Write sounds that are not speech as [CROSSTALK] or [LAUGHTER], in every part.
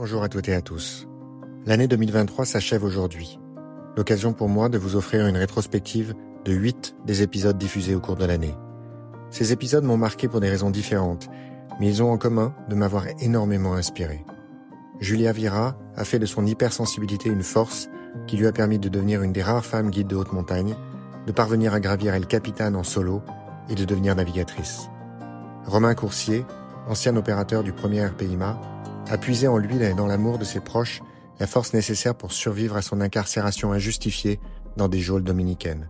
Bonjour à toutes et à tous. L'année 2023 s'achève aujourd'hui. L'occasion pour moi de vous offrir une rétrospective de 8 des épisodes diffusés au cours de l'année. Ces épisodes m'ont marqué pour des raisons différentes, mais ils ont en commun de m'avoir énormément inspiré. Julia Vira a fait de son hypersensibilité une force qui lui a permis de devenir une des rares femmes guides de haute montagne, de parvenir à gravir El Capitan en solo et de devenir navigatrice. Romain Coursier, ancien opérateur du premier RPIMA, a puisé en lui et dans l'amour de ses proches la force nécessaire pour survivre à son incarcération injustifiée dans des geôles dominicaines.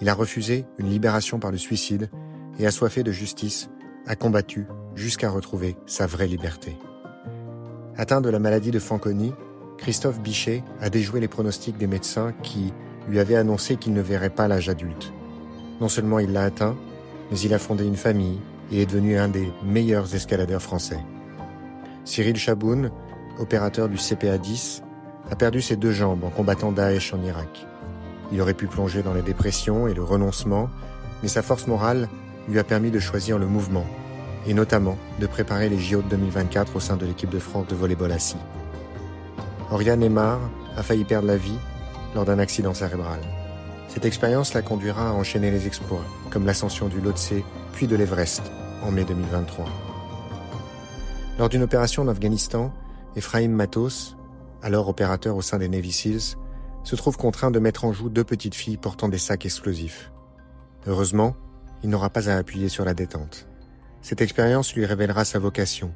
Il a refusé une libération par le suicide et assoiffé de justice, a combattu jusqu'à retrouver sa vraie liberté. Atteint de la maladie de Fanconi, Christophe Bichet a déjoué les pronostics des médecins qui lui avaient annoncé qu'il ne verrait pas l'âge adulte. Non seulement il l'a atteint, mais il a fondé une famille et est devenu un des meilleurs escaladeurs français. Cyril Chaboun, opérateur du CPA 10, a perdu ses deux jambes en combattant Daesh en Irak. Il aurait pu plonger dans les dépressions et le renoncement, mais sa force morale lui a permis de choisir le mouvement, et notamment de préparer les JO de 2024 au sein de l'équipe de France de volleyball assis. Oriane Aymar a failli perdre la vie lors d'un accident cérébral. Cette expérience la conduira à enchaîner les exploits, comme l'ascension du Lhotse puis de l'Everest en mai 2023. Lors d'une opération en Afghanistan, Ephraim Matos, alors opérateur au sein des Navy Seals, se trouve contraint de mettre en joue deux petites filles portant des sacs explosifs. Heureusement, il n'aura pas à appuyer sur la détente. Cette expérience lui révélera sa vocation,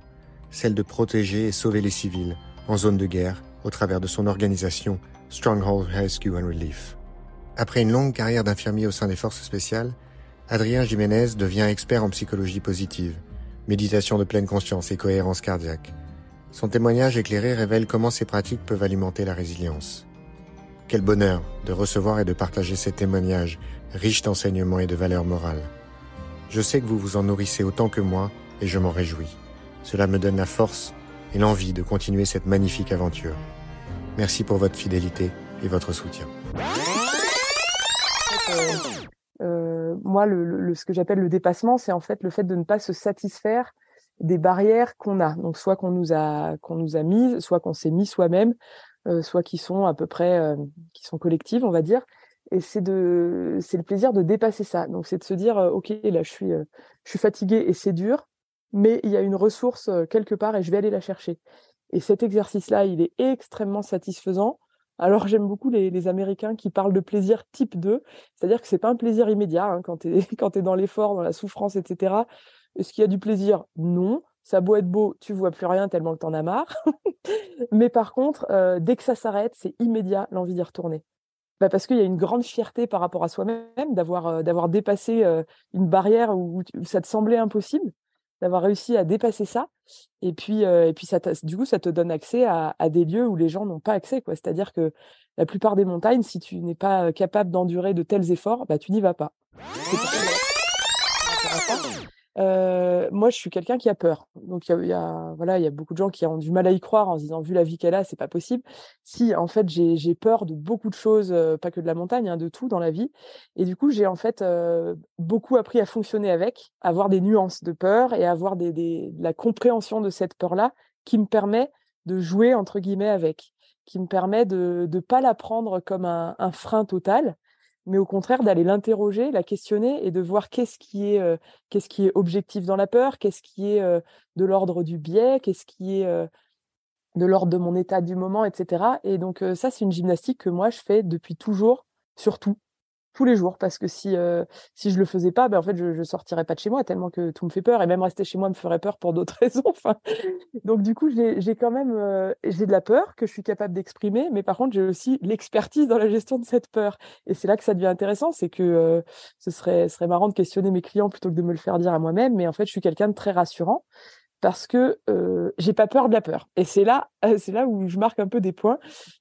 celle de protéger et sauver les civils en zone de guerre au travers de son organisation Stronghold Rescue and Relief. Après une longue carrière d'infirmier au sein des forces spéciales, Adrien Jiménez devient expert en psychologie positive méditation de pleine conscience et cohérence cardiaque. Son témoignage éclairé révèle comment ces pratiques peuvent alimenter la résilience. Quel bonheur de recevoir et de partager ces témoignages riches d'enseignements et de valeurs morales. Je sais que vous vous en nourrissez autant que moi et je m'en réjouis. Cela me donne la force et l'envie de continuer cette magnifique aventure. Merci pour votre fidélité et votre soutien. Moi, le, ce que j'appelle le dépassement, c'est en fait le fait de ne pas se satisfaire des barrières qu'on a. Donc, soit qu'on nous a qu'on nous a mises, soit qu'on s'est mis soi-même, euh, soit qui sont à peu près euh, qui sont collectives, on va dire. Et c'est de c'est le plaisir de dépasser ça. Donc, c'est de se dire, ok, là, je suis je suis fatigué et c'est dur, mais il y a une ressource quelque part et je vais aller la chercher. Et cet exercice-là, il est extrêmement satisfaisant alors j'aime beaucoup les, Américains qui parlent de plaisir type 2, c'est-à-dire que c'est pas un plaisir immédiat hein, quand tu es, [LAUGHS] dans l'effort, dans la souffrance, etc. Est-ce qu'il y a du plaisir? Non. Ça beau être beau, tu vois plus rien tellement que t'en as marre. [LAUGHS] Mais par contre, euh, dès que ça s'arrête, c'est immédiat l'envie d'y retourner. Bah parce qu'il y a une grande fierté par rapport à soi-même d'avoir euh, dépassé euh, une barrière où, ça te semblait impossible d'avoir réussi à dépasser ça. Et puis, et puis ça du coup, ça te donne accès à, des lieux où les gens n'ont pas accès. C'est-à-dire que la plupart des montagnes, si tu n'es pas capable d'endurer de tels efforts, bah, tu n'y vas pas. Euh, moi, je suis quelqu'un qui a peur. Donc, il y a, voilà, il y a beaucoup de gens qui ont du mal à y croire en se disant, vu la vie qu'elle a, c'est pas possible. Si, en fait, j'ai peur de beaucoup de choses, pas que de la montagne, hein, de tout dans la vie. Et du coup, j'ai en fait euh, beaucoup appris à fonctionner avec, à avoir des nuances de peur et à avoir des, des, la compréhension de cette peur-là qui me permet de jouer entre guillemets avec, qui me permet de ne pas la prendre comme un frein total, mais au contraire d'aller l'interroger, la questionner et de voir qu'est-ce qui est euh, objectif dans la peur, qu'est-ce qui est euh, de l'ordre du biais, qu'est-ce qui est euh, de l'ordre de mon état du moment, etc. Et donc ça, c'est une gymnastique que moi je fais depuis toujours, surtout tous les jours parce que si euh, si je le faisais pas ben en fait je, je sortirais pas de chez moi tellement que tout me fait peur et même rester chez moi me ferait peur pour d'autres [LAUGHS] raisons enfin. Donc du coup j'ai quand même euh, j'ai de la peur que je suis capable d'exprimer mais par contre j'ai aussi l'expertise dans la gestion de cette peur. Et c'est là que ça devient intéressant c'est que euh, ce serait ce serait marrant de questionner mes clients plutôt que de me le faire dire à moi-même mais en fait je suis quelqu'un de très rassurant parce que euh, j'ai pas peur de la peur. Et c'est là, [LAUGHS] c'est là où je marque un peu des points.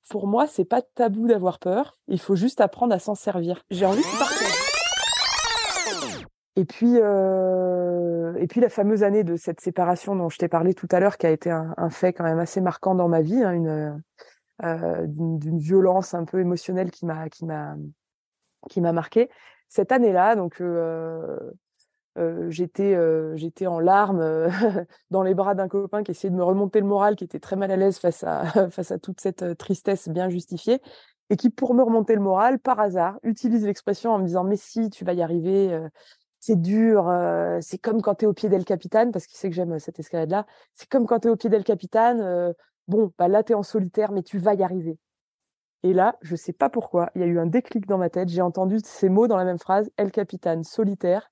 Pour moi, c'est pas tabou d'avoir peur. Il faut juste apprendre à s'en servir. J'ai envie de partager. Et puis, et puis la fameuse année de cette séparation dont je t'ai parlé tout à l'heure, qui a été un, fait quand même assez marquant dans ma vie, hein, une d'une violence un peu émotionnelle qui m'a qui m'a qui m'a marqué. Cette année-là, donc j'étais en larmes [LAUGHS] dans les bras d'un copain qui essayait de me remonter le moral, qui était très mal à l'aise face à [LAUGHS] face à toute cette tristesse bien justifiée et qui pour me remonter le moral par hasard utilise l'expression en me disant mais si tu vas y arriver c'est dur c'est comme quand tu es au pied d'El Capitan parce qu'il sait que j'aime cette escalade là c'est comme quand tu es au pied d'El Capitan bon bah là tu es en solitaire mais tu vas y arriver et là, je sais pas pourquoi, il y a eu un déclic dans ma tête. J'ai entendu ces mots dans la même phrase, El Capitan, solitaire.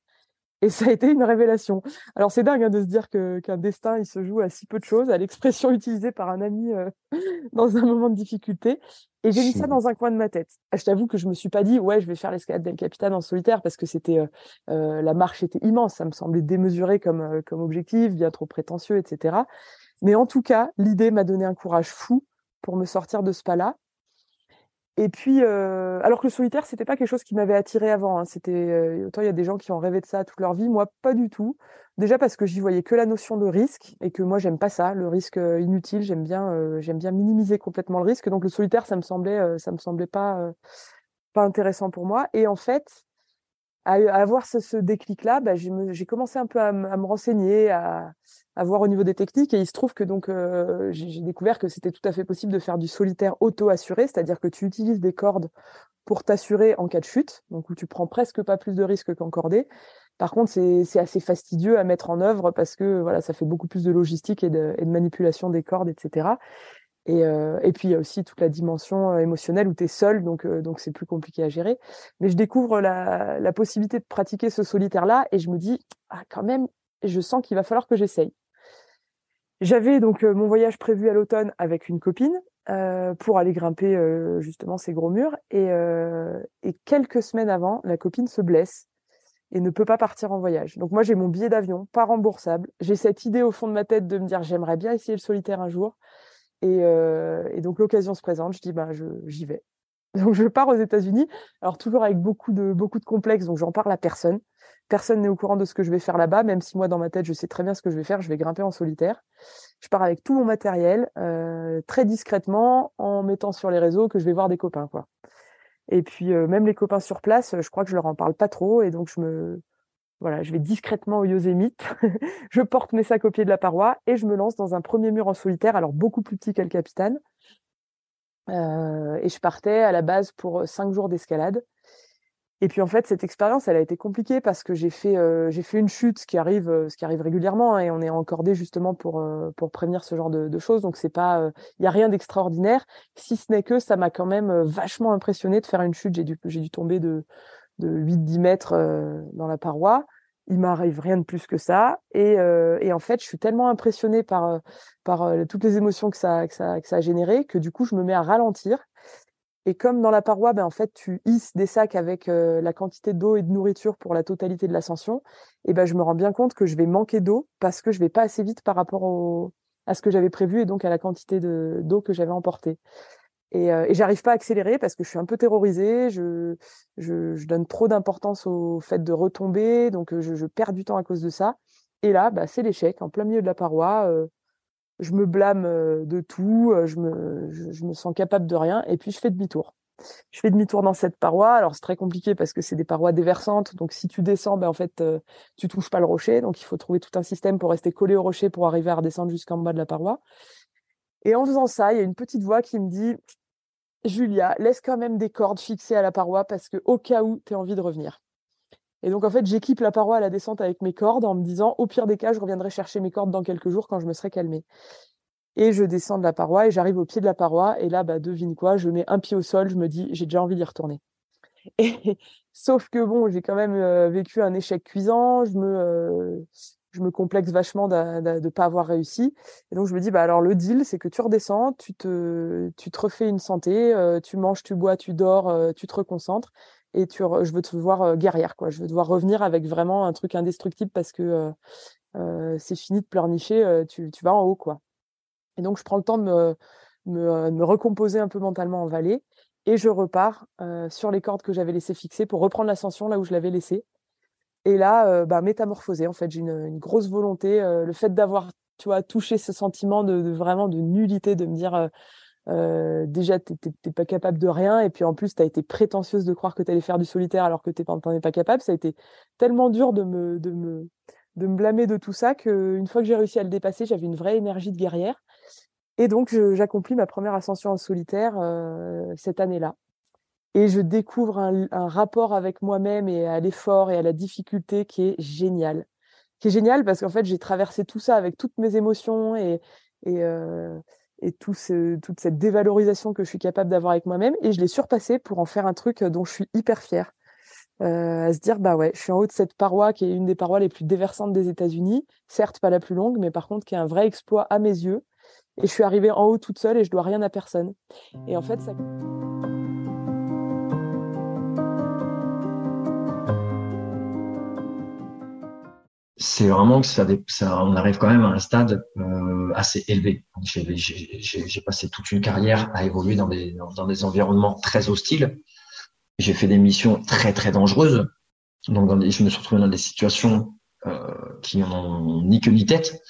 Et ça a été une révélation. Alors c'est dingue hein, de se dire que qu'un destin il se joue à si peu de choses, à l'expression [LAUGHS] utilisée par un ami euh, [LAUGHS] dans un moment de difficulté. Et j'ai mis ça dans un coin de ma tête. Ah, je t'avoue que je me suis pas dit ouais je vais faire l'escalade d'El Capitan en solitaire parce que c'était euh, euh, la marche était immense, ça me semblait démesuré comme comme objectif, bien trop prétentieux, etc. Mais en tout cas l'idée m'a donné un courage fou pour me sortir de ce pas-là et puis, euh, alors que le solitaire, c'était pas quelque chose qui m'avait attiré avant. Hein. C'était euh, autant il y a des gens qui ont rêvé de ça toute leur vie, moi pas du tout. Déjà parce que j'y voyais que la notion de risque et que moi j'aime pas ça, le risque euh, inutile. J'aime bien, j'aime bien minimiser complètement le risque. Donc le solitaire, ça me semblait, ça me semblait pas pas intéressant pour moi. Et en fait, à, avoir ce, déclic-là, bah, j'ai commencé un peu à, me renseigner, à, à, voir au niveau des techniques. Et il se trouve que donc euh, j'ai découvert que c'était tout à fait possible de faire du solitaire auto-assuré, c'est-à-dire que tu utilises des cordes pour t'assurer en cas de chute, donc où tu prends presque pas plus de risques qu'en cordée. Par contre, c'est assez fastidieux à mettre en œuvre parce que voilà, ça fait beaucoup plus de logistique et de, et de manipulation des cordes, etc. Et, euh, et, puis il y a aussi toute la dimension euh, émotionnelle où tu es seul, donc euh, donc c'est plus compliqué à gérer. Mais je découvre la, possibilité de pratiquer ce solitaire-là et je me dis ah quand même, je sens qu'il va falloir que j'essaye. J'avais donc mon voyage prévu à l'automne avec une copine pour aller grimper justement ces gros murs et quelques semaines avant, la copine se blesse et ne peut pas partir en voyage. Donc moi j'ai mon billet d'avion, pas remboursable. J'ai cette idée au fond de ma tête de me dire j'aimerais bien essayer le solitaire un jour. Et, euh, et donc l'occasion se présente, je dis bah j'y vais. [LAUGHS] Donc je pars aux États-Unis, alors toujours avec beaucoup de beaucoup de complexes, donc j'en parle à personne. Personne n'est au courant de ce que je vais faire là-bas, même si moi dans ma tête je sais très bien ce que je vais faire. Je vais grimper en solitaire. Je pars avec tout mon matériel, euh, très discrètement, en mettant sur les réseaux que je vais voir des copains quoi. Et puis euh, même les copains sur place, je crois que je leur en parle pas trop, et donc je me je vais discrètement au Yosemite, [LAUGHS] je porte mes sacs au pied de la paroi et je me lance dans un premier mur en solitaire, alors beaucoup plus petit qu'El Capitan. Euh, et je partais à la base pour cinq jours d'escalade. Et puis en fait, cette expérience, elle a été compliquée parce que j'ai fait euh, une chute, ce qui arrive euh, ce régulièrement, hein, et on est encordé justement pour prévenir ce genre de, choses. Donc c'est pas il y a rien d'extraordinaire, si ce n'est que ça m'a quand même vachement impressionné de faire une chute. J'ai dû tomber de de 8-10 mètres euh, dans la paroi. Il m'arrive rien de plus que ça. Et, euh, et, en fait, je suis tellement impressionnée par, euh, par toutes les émotions que ça, que, ça, a généré que du coup, je me mets à ralentir. Et comme dans la paroi, ben, en fait, tu hisses des sacs avec la quantité d'eau et de nourriture pour la totalité de l'ascension, et ben, je me rends bien compte que je vais manquer d'eau parce que je vais pas assez vite par rapport à ce que j'avais prévu et donc à la quantité d'eau que j'avais emportée. Et, euh, et j'arrive pas à accélérer parce que je suis un peu terrorisée. Je, donne trop d'importance au fait de retomber, donc euh, je, perds du temps à cause de ça. Et là, bah, c'est l'échec en plein milieu de la paroi. Euh, je me blâme euh, de tout, je me, sens capable de rien, et puis je fais demi-tour. Je fais demi-tour dans cette paroi. Alors c'est très compliqué parce que c'est des parois déversantes, donc si tu descends, ben en fait tu touches pas le rocher, donc il faut trouver tout un système pour rester collé au rocher pour arriver à redescendre jusqu'en bas de la paroi. Et en faisant ça, il y a une petite voix qui me dit Julia, laisse quand même des cordes fixées à la paroi parce que au cas où tu as envie de revenir. Et donc en fait, j'équipe la paroi à la descente avec mes cordes en me disant au pire des cas, je reviendrai chercher mes cordes dans quelques jours quand je me serai calmée. Et je descends de la paroi et j'arrive au pied de la paroi et là bah devine quoi, je mets un pied au sol, je me dis j'ai déjà envie d'y retourner. [LAUGHS] Et sauf que bon, j'ai quand même euh, vécu un échec cuisant, je me euh, je me complexe vachement de ne pas avoir réussi. Et donc, je me dis, bah, alors, le deal, c'est que tu redescends, tu te, tu te refais une santé, euh, tu manges, tu bois, tu dors, euh, tu te reconcentres. Et tu, je veux te voir euh, guerrière, quoi. Je veux te voir revenir avec vraiment un truc indestructible parce que c'est fini de pleurnicher, tu, tu vas en haut, quoi. Et donc, je prends le temps de me, me, me recomposer un peu mentalement en vallée et je repars sur les cordes que j'avais laissées fixées pour reprendre l'ascension là où je l'avais laissée. Et là, euh, bah, métamorphosé, en fait, j'ai une, grosse volonté. Euh, le fait d'avoir, tu vois, touché ce sentiment de, de, vraiment de nullité, de me dire, euh, euh, déjà t'es pas capable de rien et puis en plus tu as été prétentieuse de croire que tu allais faire du solitaire alors que tu n'en es pas capable. Ça a été tellement dur de me de me de me blâmer de tout ça qu'une fois que j'ai réussi à le dépasser j'avais une vraie énergie de guerrière. Et donc j'accomplis ma première ascension en solitaire cette année-là et je découvre un, rapport avec moi-même et à l'effort et à la difficulté qui est génial qui est génial parce qu'en fait j'ai traversé tout ça avec toutes mes émotions et et euh, et toute cette dévalorisation que je suis capable d'avoir avec moi-même et je l'ai surpassé pour en faire un truc dont je suis hyper fière. Euh, à se dire bah ouais, je suis en haut de cette paroi qui est une des parois les plus déversantes des États-Unis, certes pas la plus longue, mais par contre qui est un vrai exploit à mes yeux. Et je suis arrivée en haut toute seule et je dois rien à personne. Et en fait, ça. C'est vraiment que ça, ça, on arrive quand même à un stade euh, assez élevé. J'ai passé toute une carrière à évoluer dans des, dans des environnements très hostiles. J'ai fait des missions très très dangereuses. Donc je me suis retrouvé dans des situations euh, qui n'ont ni queue ni tête.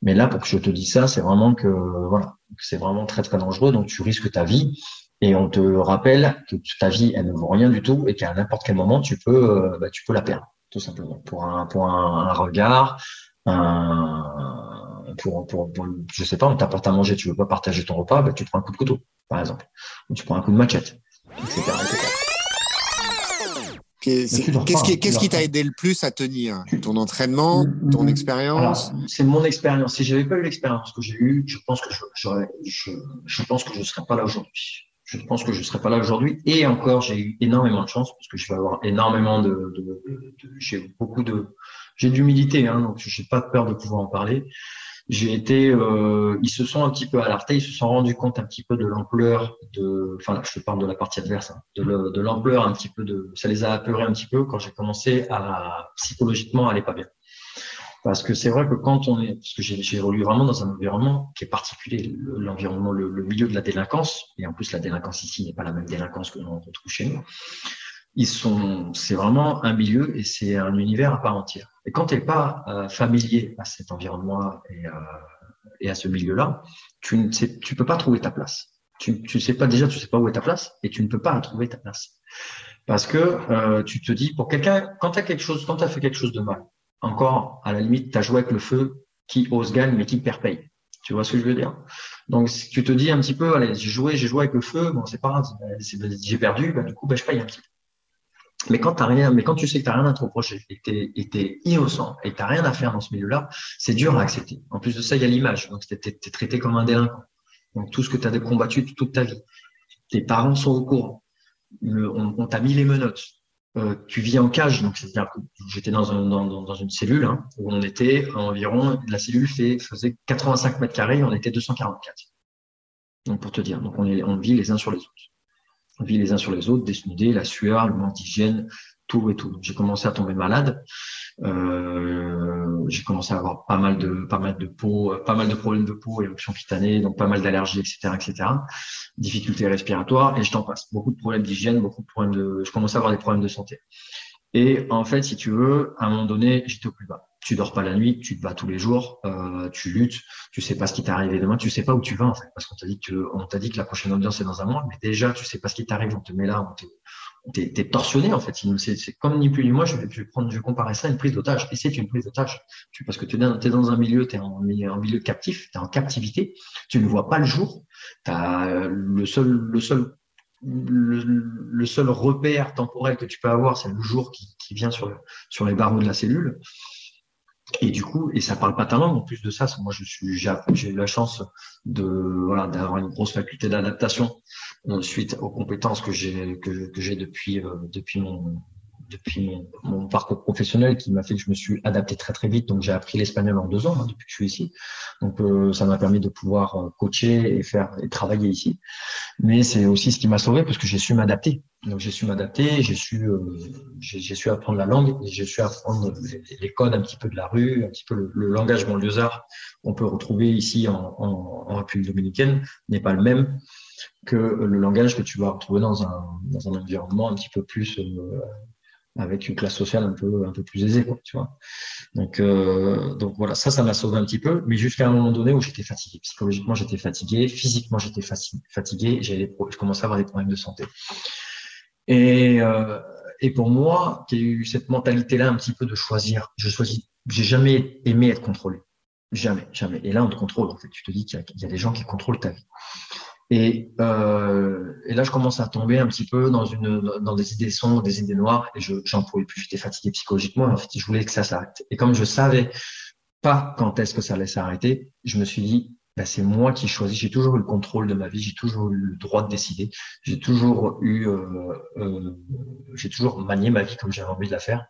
Mais là, pour que je te dise ça, c'est vraiment que voilà, c'est vraiment très très dangereux. Donc tu risques ta vie et on te rappelle que ta vie elle ne vaut rien du tout et qu'à n'importe quel moment tu peux euh, bah, tu peux la perdre tout simplement, pour un, pour un, regard, un, pour, pour, pour, je sais pas, on t'apporte à manger, tu veux pas partager ton repas, bah, tu prends un coup de couteau, par exemple, ou tu prends un coup de machette, etc. Qu'est-ce qui qu'est-ce qui t'a aidé le plus à tenir Ton entraînement, ton expérience C'est mon expérience. Si j'avais pas eu l'expérience que j'ai eue, je pense que je, je, je pense que je serais pas là aujourd'hui je pense que je ne serais pas là aujourd'hui. Et encore, j'ai eu énormément de chance parce que je vais avoir énormément de, de, de, j'ai beaucoup de, j'ai d'humilité, hein, donc j'ai pas peur de pouvoir en parler. J'ai été, euh, ils se sont un petit peu alertés, ils se sont rendus compte un petit peu de l'ampleur de, enfin là, je te parle de la partie adverse, hein, de l'ampleur un petit peu de, ça les a apeurés un petit peu quand j'ai commencé à psychologiquement aller pas bien. Parce que c'est vrai que quand on est, parce que j'ai évolué vraiment dans un environnement qui est particulier, l'environnement, le, milieu de la délinquance, et en plus la délinquance ici n'est pas la même délinquance que l'on retrouve chez nous. Ils sont, c'est vraiment un milieu et c'est un univers à part entière. Et quand tu n'es pas euh, familier à cet environnement et, euh, et à ce milieu-là, tu ne sais, tu peux pas trouver ta place. Tu, tu sais pas déjà, tu sais pas où est ta place et tu ne peux pas trouver ta place. Parce que euh, tu te dis, pour quelqu'un, quand tu quelque chose, quand tu as fait quelque chose de mal, encore, à la limite, tu as joué avec le feu, qui ose gagne, mais qui perd paye. Tu vois ce que je veux dire? Donc, si tu te dis un petit peu, allez, j'ai joué, j'ai joué avec le feu, bon, c'est pas grave, j'ai perdu, bah, du coup, bah, je paye un petit peu. Mais quand t'as rien, mais quand tu sais que t'as rien à te reprocher et que t'es innocent et que t'as rien à faire dans ce milieu-là, c'est dur à accepter. En plus de ça, il y a l'image. Donc, t'es es traité comme un délinquant. Donc, tout ce que tu as combattu toute ta vie. Tes parents sont au courant. on t'a mis les menottes. Euh, tu vis en cage, donc c'est-à-dire que j'étais dans, dans, dans, une cellule hein, où on était environ, la cellule fait, faisait 85 mètres carrés, on était 244. Donc pour te dire, donc on, est, on vit les uns sur les autres. On vit les uns sur les autres, desnudés, la sueur, le manque d'hygiène, tout et tout. J'ai commencé à tomber malade. Euh, j'ai commencé à avoir pas mal de pas mal de peau, pas mal de problèmes de peau, éruption cutanée, donc pas mal d'allergies, etc., etc. Difficultés respiratoires et je t'en passe. Beaucoup de problèmes d'hygiène, beaucoup de problèmes de. Je commençais à avoir des problèmes de santé. Et en fait, si tu veux, à un moment donné, j'étais au plus bas. Tu dors pas la nuit, tu te bats tous les jours, euh, tu luttes, tu sais pas ce qui t'est arrivé demain, tu sais pas où tu vas en fait, parce qu'on t'a dit que on t'a dit que la prochaine audience est dans un mois, mais déjà tu sais pas ce qui t'arrive, on te met là, on te, t'es es torsionné en fait. C'est comme ni plus ni moins, je vais, comparer ça à une prise d'otage. Et c'est une prise d'otage. Parce que tu es, dans un milieu, tu es en, milieu captif, tu es en captivité, tu ne vois pas le jour. As le seul, le seul repère temporel que tu peux avoir, c'est le jour qui, vient sur, les barreaux de la cellule. Et du coup, et ça parle pas ta langue. En plus de ça, moi, j'ai eu la chance d'avoir une grosse faculté d'adaptation suite aux compétences que j'ai, que, que j'ai depuis, euh, depuis mon, depuis mon, parcours professionnel qui m'a fait que je me suis adapté très très vite. Donc j'ai appris l'espagnol en deux ans hein, depuis que je suis ici. Donc euh, ça m'a permis de pouvoir euh, coacher et faire et travailler ici. Mais c'est aussi ce qui m'a sauvé parce que j'ai su m'adapter. Donc j'ai su m'adapter, j'ai su euh, j'ai su apprendre la langue, j'ai su apprendre les, codes un petit peu de la rue, un petit peu le, langage banlieusard qu'on peut retrouver ici en, en, en République dominicaine n'est pas le même que le langage que tu vas retrouver dans un, dans un environnement un petit peu plus avec une classe sociale un peu, un peu plus aisée, quoi, tu vois. Donc, euh, donc voilà, ça, ça m'a sauvé un petit peu, mais jusqu'à un moment donné où j'étais fatigué. Psychologiquement, j'étais fatigué, physiquement, j'étais fatigué, j'avais je commençais à avoir des problèmes de santé. Et, euh, et pour moi, qui ai eu cette mentalité-là un petit peu de choisir, je choisis, j'ai jamais aimé être contrôlé. Jamais, jamais. Et là, on te contrôle, en fait. Tu te dis qu'il y, y, a des gens qui contrôlent ta vie. Et, euh, et, là, je commence à tomber un petit peu dans, une, dans des idées sombres, des idées noires, et je j'en pouvais plus. J'étais fatigué psychologiquement. En fait, je voulais que ça s'arrête. Et comme je savais pas quand est-ce que ça allait s'arrêter, je me suis dit, bah, c'est moi qui choisis. J'ai toujours eu le contrôle de ma vie. J'ai toujours eu le droit de décider. J'ai toujours eu, euh, euh, j'ai toujours manié ma vie comme j'avais envie de la faire.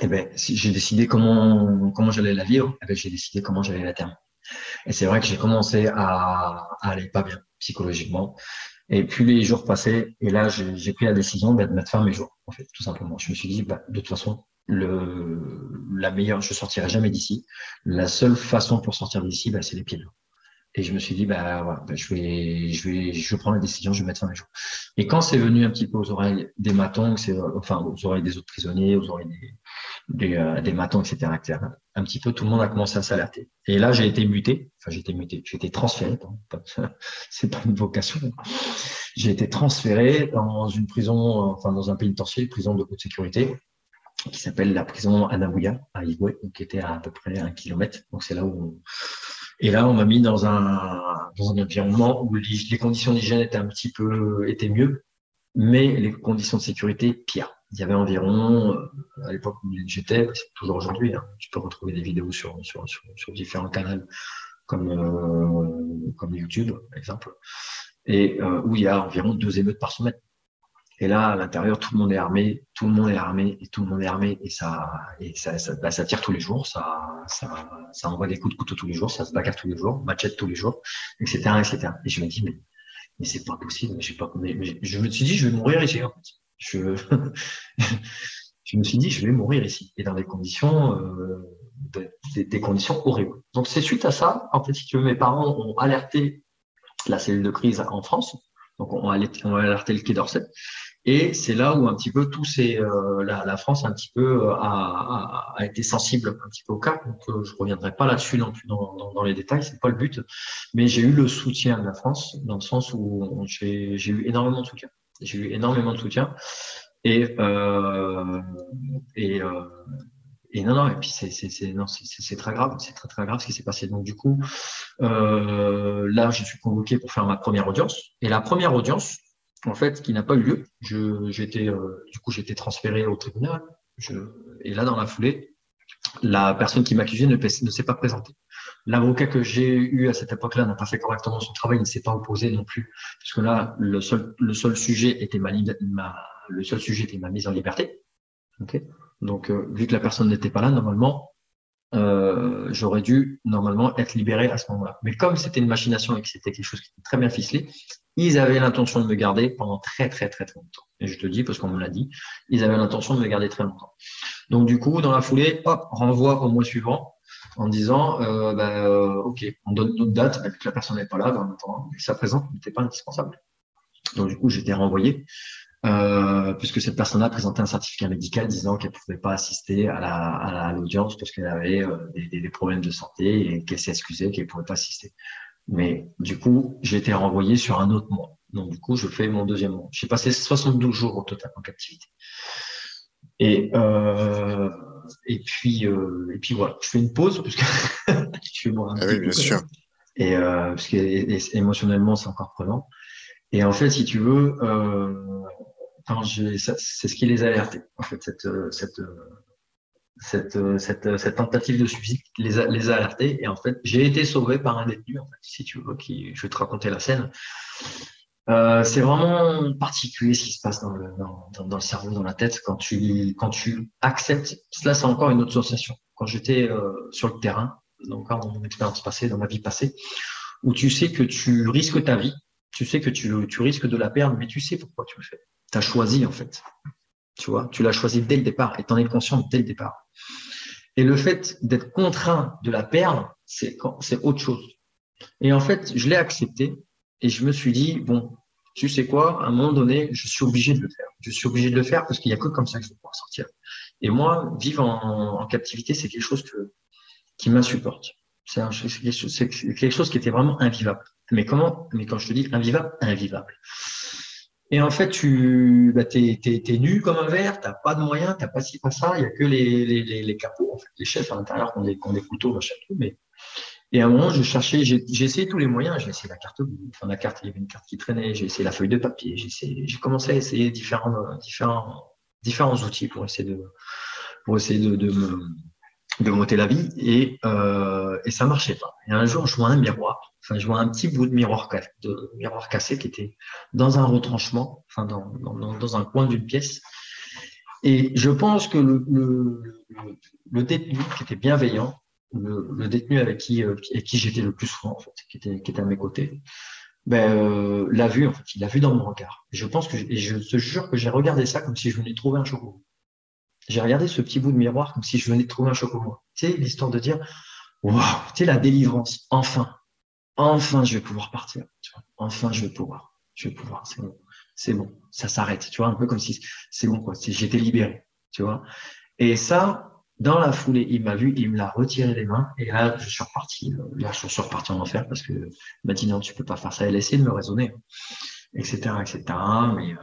Et ben, si j'ai décidé comment comment j'allais la vivre, eh ben, j'ai décidé comment j'allais la terminer. Et c'est vrai que j'ai commencé à, à, aller pas bien psychologiquement. Et puis les jours passaient, et là j'ai pris la décision de mettre fin à mes jours, en fait, tout simplement. Je me suis dit, bah, de toute façon, le, la meilleure, je sortirai jamais d'ici. La seule façon pour sortir d'ici, bah, c'est les pieds dehors. Et je me suis dit, bah, voilà, bah, je vais, je vais, je prends la décision, je vais mettre fin à mes jours. Et quand c'est venu un petit peu aux oreilles des matons, c'est, enfin, aux oreilles des autres prisonniers, aux oreilles des, des, euh, des matons, etc., etc., un petit peu, tout le monde a commencé à s'alerter. Et là, j'ai été muté, enfin, j'ai été muté, j'ai été transféré, [LAUGHS] c'est pas une vocation. J'ai été transféré dans une prison, enfin, dans un pénitencier, prison de haute sécurité, qui s'appelle la prison Anaouya, à Igwe, qui était à, à peu près un kilomètre. Donc, c'est là où et là, on m'a mis dans un, dans un environnement où les, conditions d'hygiène étaient un petit peu étaient mieux, mais les conditions de sécurité pires. Il y avait environ, euh, à l'époque où j'étais, toujours aujourd'hui, hein, tu peux retrouver des vidéos sur, différents canaux comme, euh, comme YouTube, par exemple, et euh, où il y a environ deux émeutes par semaine. Et là, à l'intérieur, tout le monde est armé, tout le monde est armé, et tout le monde est armé, et ça, bah, tire tous les jours, ça, envoie des coups de couteau tous les jours, ça se bagarre tous les jours, machette tous les jours, etc., etc. Et je me dis, mais, mais c'est pas possible, mais, je me suis dit, je vais mourir ici, en fait. [LAUGHS] Je, me suis dit, je vais mourir ici, et dans des conditions, euh, des, conditions horribles. Donc c'est suite à ça, en fait, si tu veux, mes parents ont alerté la cellule de crise en France, donc on a alerté le Quai d'Orsay. Et c'est là où un petit peu tout c'est euh, la, France un petit peu euh, a, été sensible un petit peu au cas. Donc euh, je reviendrai pas là-dessus dans, dans, dans, les détails, c'est pas le but. Mais j'ai eu le soutien de la France dans le sens où j'ai eu énormément de soutien. J'ai eu énormément de soutien et euh, et euh, et non, non, et puis c'est, très grave, c'est très, très grave ce qui s'est passé. Donc, du coup, euh, là, je suis convoqué pour faire ma première audience. Et la première audience, en fait, qui n'a pas eu lieu, été, euh, du coup, été transféré au tribunal. Je, et là, dans la foulée, la personne qui m'accusait ne, ne s'est pas présentée. L'avocat que j'ai eu à cette époque-là n'a pas fait correctement son travail, il ne s'est pas opposé non plus, parce que là, le seul, le seul sujet était ma, ma le seul sujet était ma mise en liberté. Okay donc, euh, vu que la personne n'était pas là, normalement, euh, j'aurais dû normalement être libéré à ce moment-là. Mais comme c'était une machination et que c'était quelque chose qui était très bien ficelé, ils avaient l'intention de me garder pendant très très très très longtemps. Et je te dis parce qu'on me l'a dit, ils avaient l'intention de me garder très longtemps. Donc du coup, dans la foulée, hop, renvoi au mois suivant en disant, euh, bah, euh, ok, on donne notre date, bah, que la personne n'est pas là, dans temps, sa présence n'était pas indispensable. Donc du coup, j'étais renvoyé euh, puisque cette personne-là présentait un certificat médical disant qu'elle ne pouvait pas assister à l'audience parce qu'elle avait euh, des, des, problèmes de santé et qu'elle s'est excusée qu'elle ne pouvait pas assister. Mais du coup, j'ai été renvoyé sur un autre mois. Donc du coup, je fais mon deuxième mois. J'ai passé 72 jours au total en captivité. Et euh, et puis euh, et puis voilà, je fais une pause parce que [LAUGHS] je fais boire un ah oui, bien sûr. Et euh, parce que émotionnellement, c'est encore prenant. Et en fait, si tu veux, euh, c'est ce qui les a alertés, en fait, cette, cette, cette, cette, cette tentative de suicide les a, les a alertés. Et en fait, j'ai été sauvé par un détenu, en fait, si tu veux, qui, je vais te raconter la scène. Euh, c'est vraiment particulier ce qui se passe dans le, dans, le cerveau, dans la tête, quand tu, quand tu acceptes. Cela, c'est encore une autre sensation. Quand j'étais euh, sur le terrain, donc dans mon expérience passée, dans ma vie passée, où tu sais que tu risques ta vie, tu sais que tu, tu risques de la perdre, mais tu sais pourquoi tu le fais. Tu as choisi, en fait. Tu vois, tu l'as choisi dès le départ et tu en es conscient dès le départ. Et le fait d'être contraint de la perdre, c'est autre chose. Et en fait, je l'ai accepté et je me suis dit, bon, tu sais quoi, à un moment donné, je suis obligé de le faire. Je suis obligé de le faire parce qu'il n'y a que comme ça que je vais pouvoir sortir. Et moi, vivre en, captivité, c'est quelque chose qui m'insupporte. C'est quelque chose qui était vraiment invivable. Mais comment Mais quand je te dis invivable, invivable. Et en fait, tu bah, t'es, nu comme un verre, t'as pas de moyens, t'as pas ci, pas ça, il y a que les, capots, en fait, les chefs à l'intérieur qui ont des, qui ont des couteaux, machin, tout. Mais et à un moment, je cherchais, j'ai, essayé tous les moyens. J'ai essayé la carte, enfin la carte, il y avait une carte qui traînait. J'ai essayé la feuille de papier. J'ai j'ai commencé à essayer différents, différents, différents outils pour essayer de, pour essayer de, de de monter la vie et, euh, et ça marchait pas. Et un jour, je vois un miroir, enfin, je vois un petit bout de miroir, de miroir cassé qui était dans un retranchement, enfin, dans, dans, dans un coin d'une pièce. Et je pense que le, le, le, détenu qui était bienveillant, le, le détenu avec qui, euh, avec qui j'étais le plus souvent, en fait, qui était, qui était à mes côtés, ben, euh, l'a vu, en fait, il l'a vu dans mon regard. Je pense que, et je te jure que j'ai regardé ça comme si je venais de trouver un chocolat. J'ai regardé ce petit bout de miroir comme si je venais de trouver un chocolat. Tu sais, l'histoire de dire, waouh, tu sais, la délivrance, enfin, enfin, je vais pouvoir partir. Tu vois, enfin, je vais pouvoir, je vais pouvoir, c'est bon, c'est bon, ça s'arrête. Tu vois, un peu comme si c'est bon, quoi, j'étais libéré. Tu vois. Et ça, dans la foulée, il m'a vu, il me l'a retiré des mains, et là, je suis reparti. Là, je suis reparti en enfer parce que il m'a dit tu peux pas faire ça. Elle a de me raisonner, etc., etc. Mais, euh,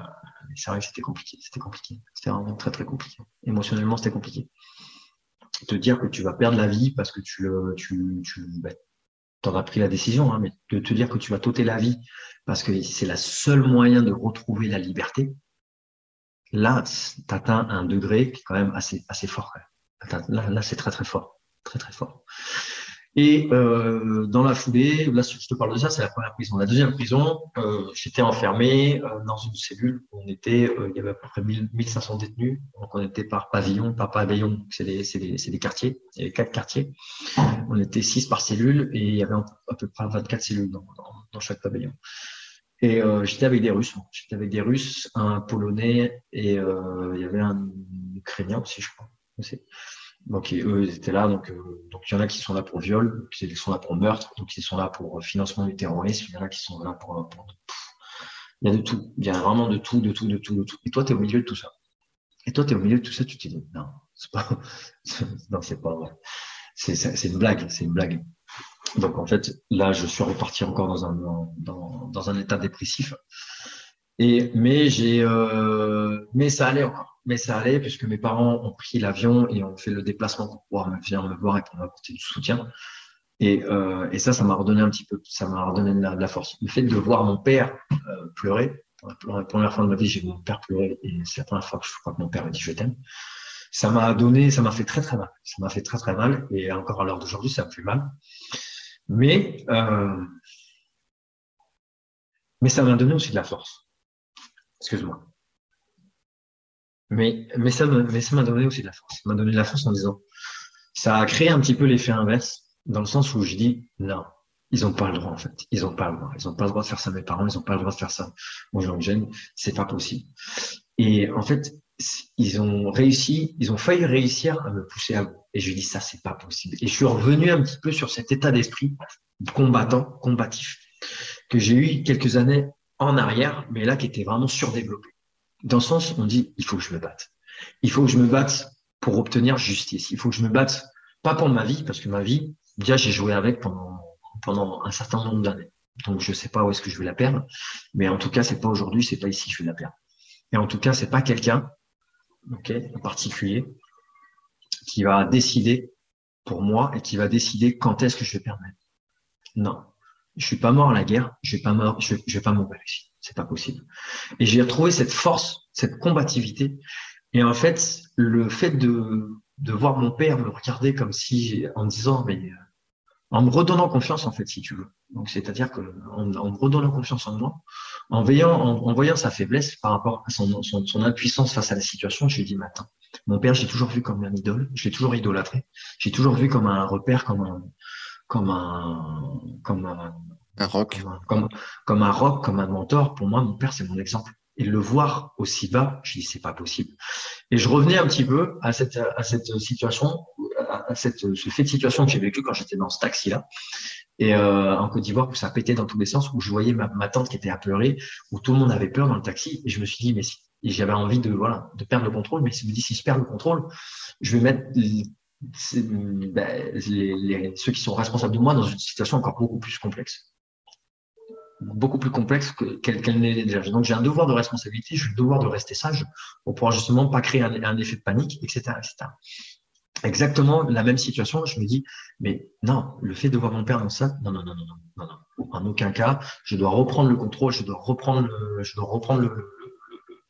c'est vrai que c'était compliqué. C'était compliqué. C'était vraiment très très compliqué. Émotionnellement, c'était compliqué. Te dire que tu vas perdre la vie parce que tu, tu, tu bah, as pris la décision, hein, mais de te dire que tu vas t'ôter la vie parce que c'est la seule moyen de retrouver la liberté. Là, tu atteins un degré qui est quand même assez, assez fort. Là, c'est très très fort, très très fort. Et euh, dans la foulée, là, je te parle de ça, c'est la première prison. La deuxième prison, euh, j'étais enfermé euh, dans une cellule où on était, il y avait à peu près 1500 détenus. Donc, on était par pavillon, par pavillon, c'est des, des, des, quartiers, il y avait quatre quartiers. On était six par cellule et il y avait à peu près 24 cellules dans, dans, chaque pavillon. Et j'étais avec des Russes. J'étais avec des Russes, un Polonais et il y avait un Ukrainien aussi, je crois. Donc eux, ils étaient là. Donc, euh, donc il y en a qui sont là pour viol, qui sont là pour meurtre, donc ils sont là pour financement du terrorisme. Il y en a qui sont là pour, pour il y a de tout. Il y a vraiment de tout, de tout, de tout, de tout. Et toi, tu es au milieu de tout ça. Et toi, tu es au milieu de tout ça, tu te dis, non, c'est pas, [LAUGHS] non, c'est pas vrai. C'est, une blague, c'est une blague. Donc, en fait, là, je suis reparti encore dans un, dans un état dépressif. Et, mais j'ai, euh, mais ça allait mais ça allait puisque mes parents ont pris l'avion et ont fait le déplacement pour pouvoir venir me voir et pour m'apporter du soutien. Et, euh, et ça, ça m'a redonné un petit peu, ça m'a redonné de la, force. Le fait de voir mon père euh, pleurer, pour la première fois de ma vie, j'ai vu mon père pleurer et c'est la première fois que je crois que mon père m'a dit je t'aime. Ça m'a donné, ça m'a fait très très mal. Ça m'a fait très très mal et encore à l'heure d'aujourd'hui, ça me fait mal. Mais euh, mais ça m'a donné aussi de la force. Excuse-moi. Mais, mais ça m'a donné aussi de la force. Ça m'a donné de la force en disant, ça a créé un petit peu l'effet inverse, dans le sens où je dis, non, ils n'ont pas le droit, en fait. Ils n'ont pas le droit. Ils n'ont pas le droit de faire ça à mes parents, ils n'ont pas le droit de faire ça aux gens jeunes. C'est pas possible. Et en fait, ils ont réussi, ils ont failli réussir à me pousser à bout. Et je dis, ça, c'est pas possible. Et je suis revenu un petit peu sur cet état d'esprit combattant, combatif, que j'ai eu quelques années en arrière, mais là, qui était vraiment surdéveloppé dans le sens, on dit, il faut que je me batte. Il faut que je me batte pour obtenir justice. Il faut que je me batte, pas pour ma vie, parce que ma vie, déjà, j'ai joué avec pendant, pendant un certain nombre d'années. Donc, je sais pas où est-ce que je vais la perdre. Mais en tout cas, c'est pas aujourd'hui, c'est pas ici que je vais la perdre. Et en tout cas, c'est pas quelqu'un, ok, en particulier, qui va décider pour moi et qui va décider quand est-ce que je vais perdre. Non. Je suis pas mort à la guerre, je vais pas mort, je, je vais pas mourir ici c'est pas possible. Et j'ai retrouvé cette force, cette combativité. Et en fait, le fait de, de voir mon père me regarder comme si, en me disant, mais euh, en me redonnant confiance, en fait, si tu veux. Donc, c'est-à-dire que en, me redonnant confiance en moi, en voyant, en, voyant sa faiblesse par rapport à son, son, son, impuissance face à la situation, je lui mais attends, mon père, j'ai toujours vu comme un idole, j'ai toujours idolâtré, j'ai toujours vu comme un repère, comme un, comme un, comme un, un rock. Comme, comme, un rock, comme un mentor. Pour moi, mon père, c'est mon exemple. Et le voir aussi bas, je dis, c'est pas possible. Et je revenais un petit peu à cette, à cette situation, à cette, ce fait de situation que j'ai vécu quand j'étais dans ce taxi-là. Et euh, en Côte d'Ivoire, où ça pétait dans tous les sens, où je voyais ma, ma, tante qui était apeurée, où tout le monde avait peur dans le taxi, et je me suis dit, mais si, j'avais envie de voilà de perdre le contrôle, mais je me dis si je perds le contrôle, je vais mettre ben, ceux qui sont responsables de moi dans une situation encore beaucoup plus complexe beaucoup plus complexe qu'elle qu n'est déjà. Donc j'ai un devoir de responsabilité, j'ai le devoir de rester sage pour pouvoir justement pas créer un, effet de panique, etc., exactement la même situation. Je me dis, mais non, le fait de voir mon père dans ça, non, non, non, non, non, non, en aucun cas. Je dois reprendre le contrôle, je dois reprendre je dois reprendre le,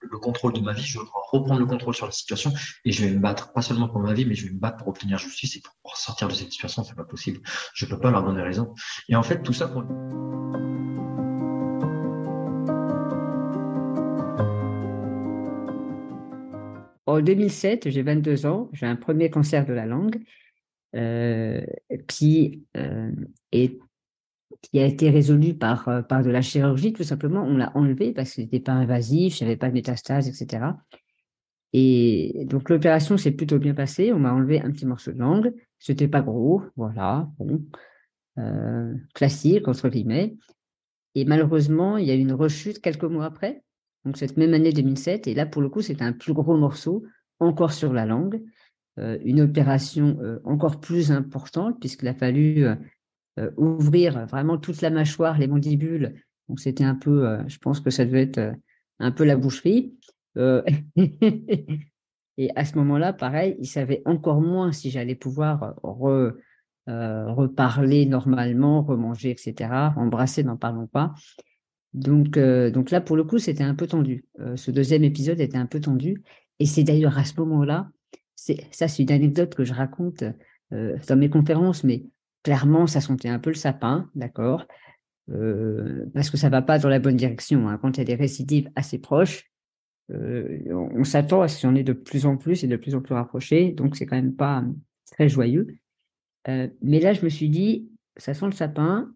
le, le, contrôle de ma vie, je dois reprendre le contrôle sur la situation et je vais me battre, pas seulement pour ma vie, mais je vais me battre pour obtenir justice et pour sortir de cette situation. C'est pas possible. Je peux pas leur donner raison. Et en fait, tout ça pour En 2007, j'ai 22 ans, j'ai un premier cancer de la langue euh, qui, euh, est, qui a été résolu par, euh, par de la chirurgie, tout simplement. On l'a enlevé parce que n'était pas invasif, avait pas de métastase, etc. Et donc l'opération s'est plutôt bien passée. On m'a enlevé un petit morceau de langue. C'était pas gros, voilà, bon, euh, classique entre guillemets. Et malheureusement, il y a eu une rechute quelques mois après donc cette même année 2007. Et là, pour le coup, c'est un plus gros morceau, encore sur la langue, euh, une opération encore plus importante, puisqu'il a fallu ouvrir vraiment toute la mâchoire, les mandibules. Donc c'était un peu, je pense que ça devait être un peu la boucherie. [LAUGHS] et à ce moment-là, pareil, il savait encore moins si j'allais pouvoir reparler normalement, remanger, etc. Embrasser, n'en parlons pas. Donc, euh, donc là, pour le coup, c'était un peu tendu. Euh, ce deuxième épisode était un peu tendu. Et c'est d'ailleurs à ce moment-là, ça, c'est une anecdote que je raconte euh, dans mes conférences, mais clairement, ça sentait un peu le sapin, d'accord Parce que ça va pas dans la bonne direction. Hein. Quand il y a des récidives assez proches, on, s'attend à ce en ait de plus en plus et de plus en plus rapprochés. Donc, c'est quand même pas très joyeux. mais là, je me suis dit, ça sent le sapin.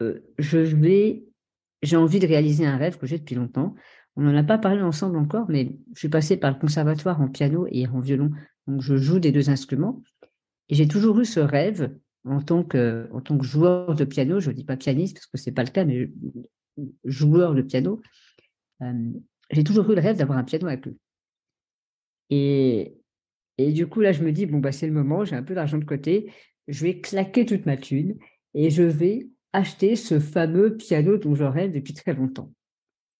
je vais j'ai envie de réaliser un rêve que j'ai depuis longtemps. On n'en a pas parlé ensemble encore, mais je suis passée par le conservatoire en piano et en violon. Donc, je joue des deux instruments. Et j'ai toujours eu ce rêve en tant que, joueur de piano. Je ne dis pas pianiste parce que c'est pas le cas, mais joueur de piano. Euh, j'ai toujours eu le rêve d'avoir un piano avec eux. Et, du coup, là, je me dis, bon, bah, c'est le moment, j'ai un peu d'argent de côté, je vais claquer toute ma thune et je vais acheter ce fameux piano dont je rêve depuis très longtemps.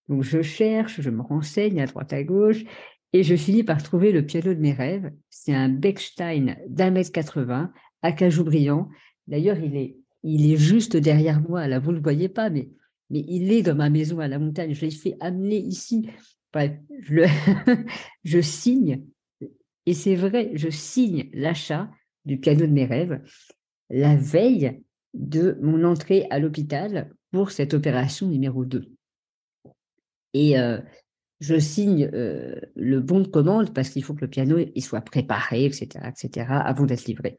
Donc je cherche, je me renseigne à droite à gauche et je finis par trouver le piano de mes rêves. C'est un Bechstein d'un mètre 80 à cajou brillant. D'ailleurs, il est, il est juste derrière moi. Là, vous ne le voyez pas, mais, mais il est dans ma maison à la montagne. Je l'ai fait amener ici. je, [LAUGHS] je signe, et c'est vrai, je signe l'achat du piano de mes rêves la veille de mon entrée à l'hôpital pour cette opération numéro 2. Et euh, je signe euh, le bon de commande parce qu'il faut que le piano il soit préparé, etc., etc., avant d'être livré.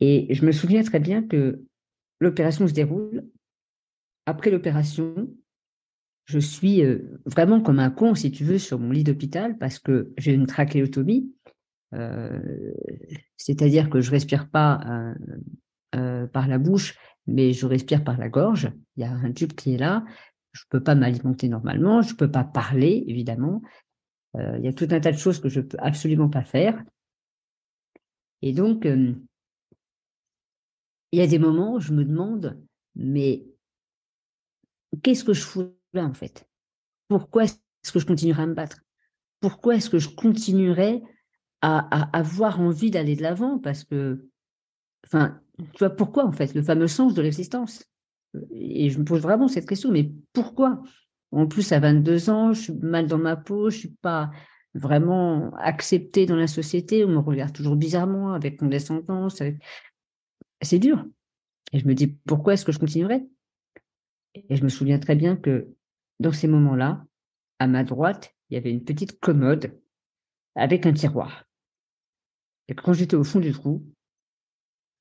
Et je me souviens très bien que l'opération se déroule. Après l'opération, je suis euh, vraiment comme un con, si tu veux, sur mon lit d'hôpital parce que j'ai une trachéotomie. C'est-à-dire que je respire pas euh, par la bouche, mais je respire par la gorge. Il y a un tube qui est là. Je peux pas m'alimenter normalement. Je peux pas parler, évidemment. Euh, il y a tout un tas de choses que je peux absolument pas faire. Et donc, euh, il y a des moments où je me demande, mais qu'est-ce que je fous là, en fait? Pourquoi est-ce que je continuerai à me battre? Pourquoi est-ce que je continuerai à, avoir envie d'aller de l'avant? Parce que, enfin, tu vois, pourquoi en fait? Le fameux sens de l'existence. Et je me pose vraiment cette question, mais pourquoi? En plus, à 22 ans, je suis mal dans ma peau, je suis pas vraiment acceptée dans la société, on me regarde toujours bizarrement, avec condescendance. C'est dur. Et je me dis, pourquoi est-ce que je continuerai Et je me souviens très bien que dans ces moments-là, à ma droite, il y avait une petite commode avec un tiroir. Et quand j'étais au fond du trou,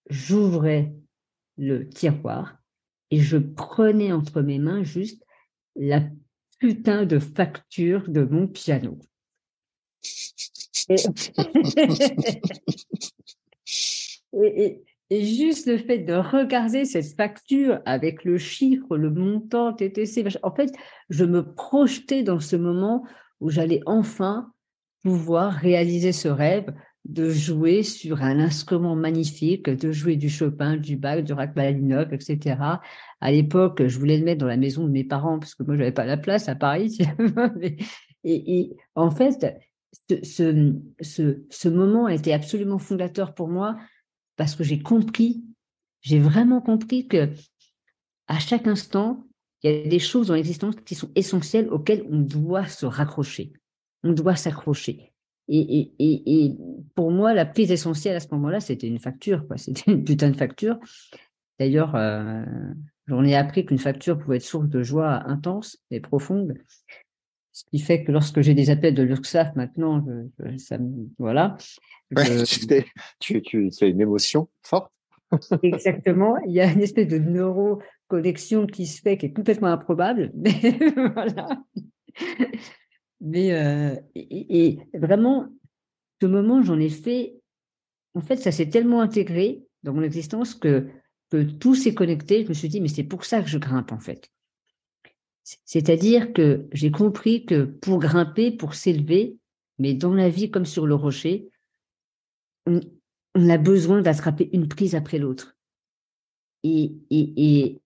j'ouvrais le tiroir et je prenais entre mes mains juste la putain de facture de mon piano. [LAUGHS] juste le fait de regarder cette facture avec le chiffre, le montant, TTC, en fait, je me projetais dans ce moment où j'allais enfin pouvoir réaliser ce rêve de jouer sur un instrument magnifique, de jouer du Chopin, du Bach, du Rachmaninoff, etc. À l'époque, je voulais le mettre dans la maison de mes parents parce que moi, je n'avais pas la place à Paris. [LAUGHS] et, en fait, ce, ce, ce, moment a été absolument fondateur pour moi parce que j'ai compris, j'ai vraiment compris que à chaque instant, il y a des choses dans l'existence qui sont essentielles auxquelles on doit se raccrocher. On doit s'accrocher. Et, pour moi, la prise essentielle à ce moment-là, c'était une facture. [LAUGHS] C'était une putain de facture. D'ailleurs, euh, j'en ai appris qu'une facture pouvait être source de joie intense et profonde. Ce qui fait que lorsque j'ai des appels de l'URSSAF maintenant, ça voilà. tu, tu, as une émotion forte. [LAUGHS] Exactement. Il y a une espèce de neuroconnexion qui se fait, qui est complètement improbable. [LAUGHS] Mais voilà. Mais euh, et, vraiment, ce moment, j'en ai fait. En fait, ça s'est tellement intégré dans mon existence que, que tout s'est connecté. Je me suis dit, mais c'est pour ça que je grimpe, en fait. C'est-à-dire que j'ai compris que pour grimper, pour s'élever, mais dans la vie comme sur le rocher, on, a besoin d'attraper une prise après l'autre. Et,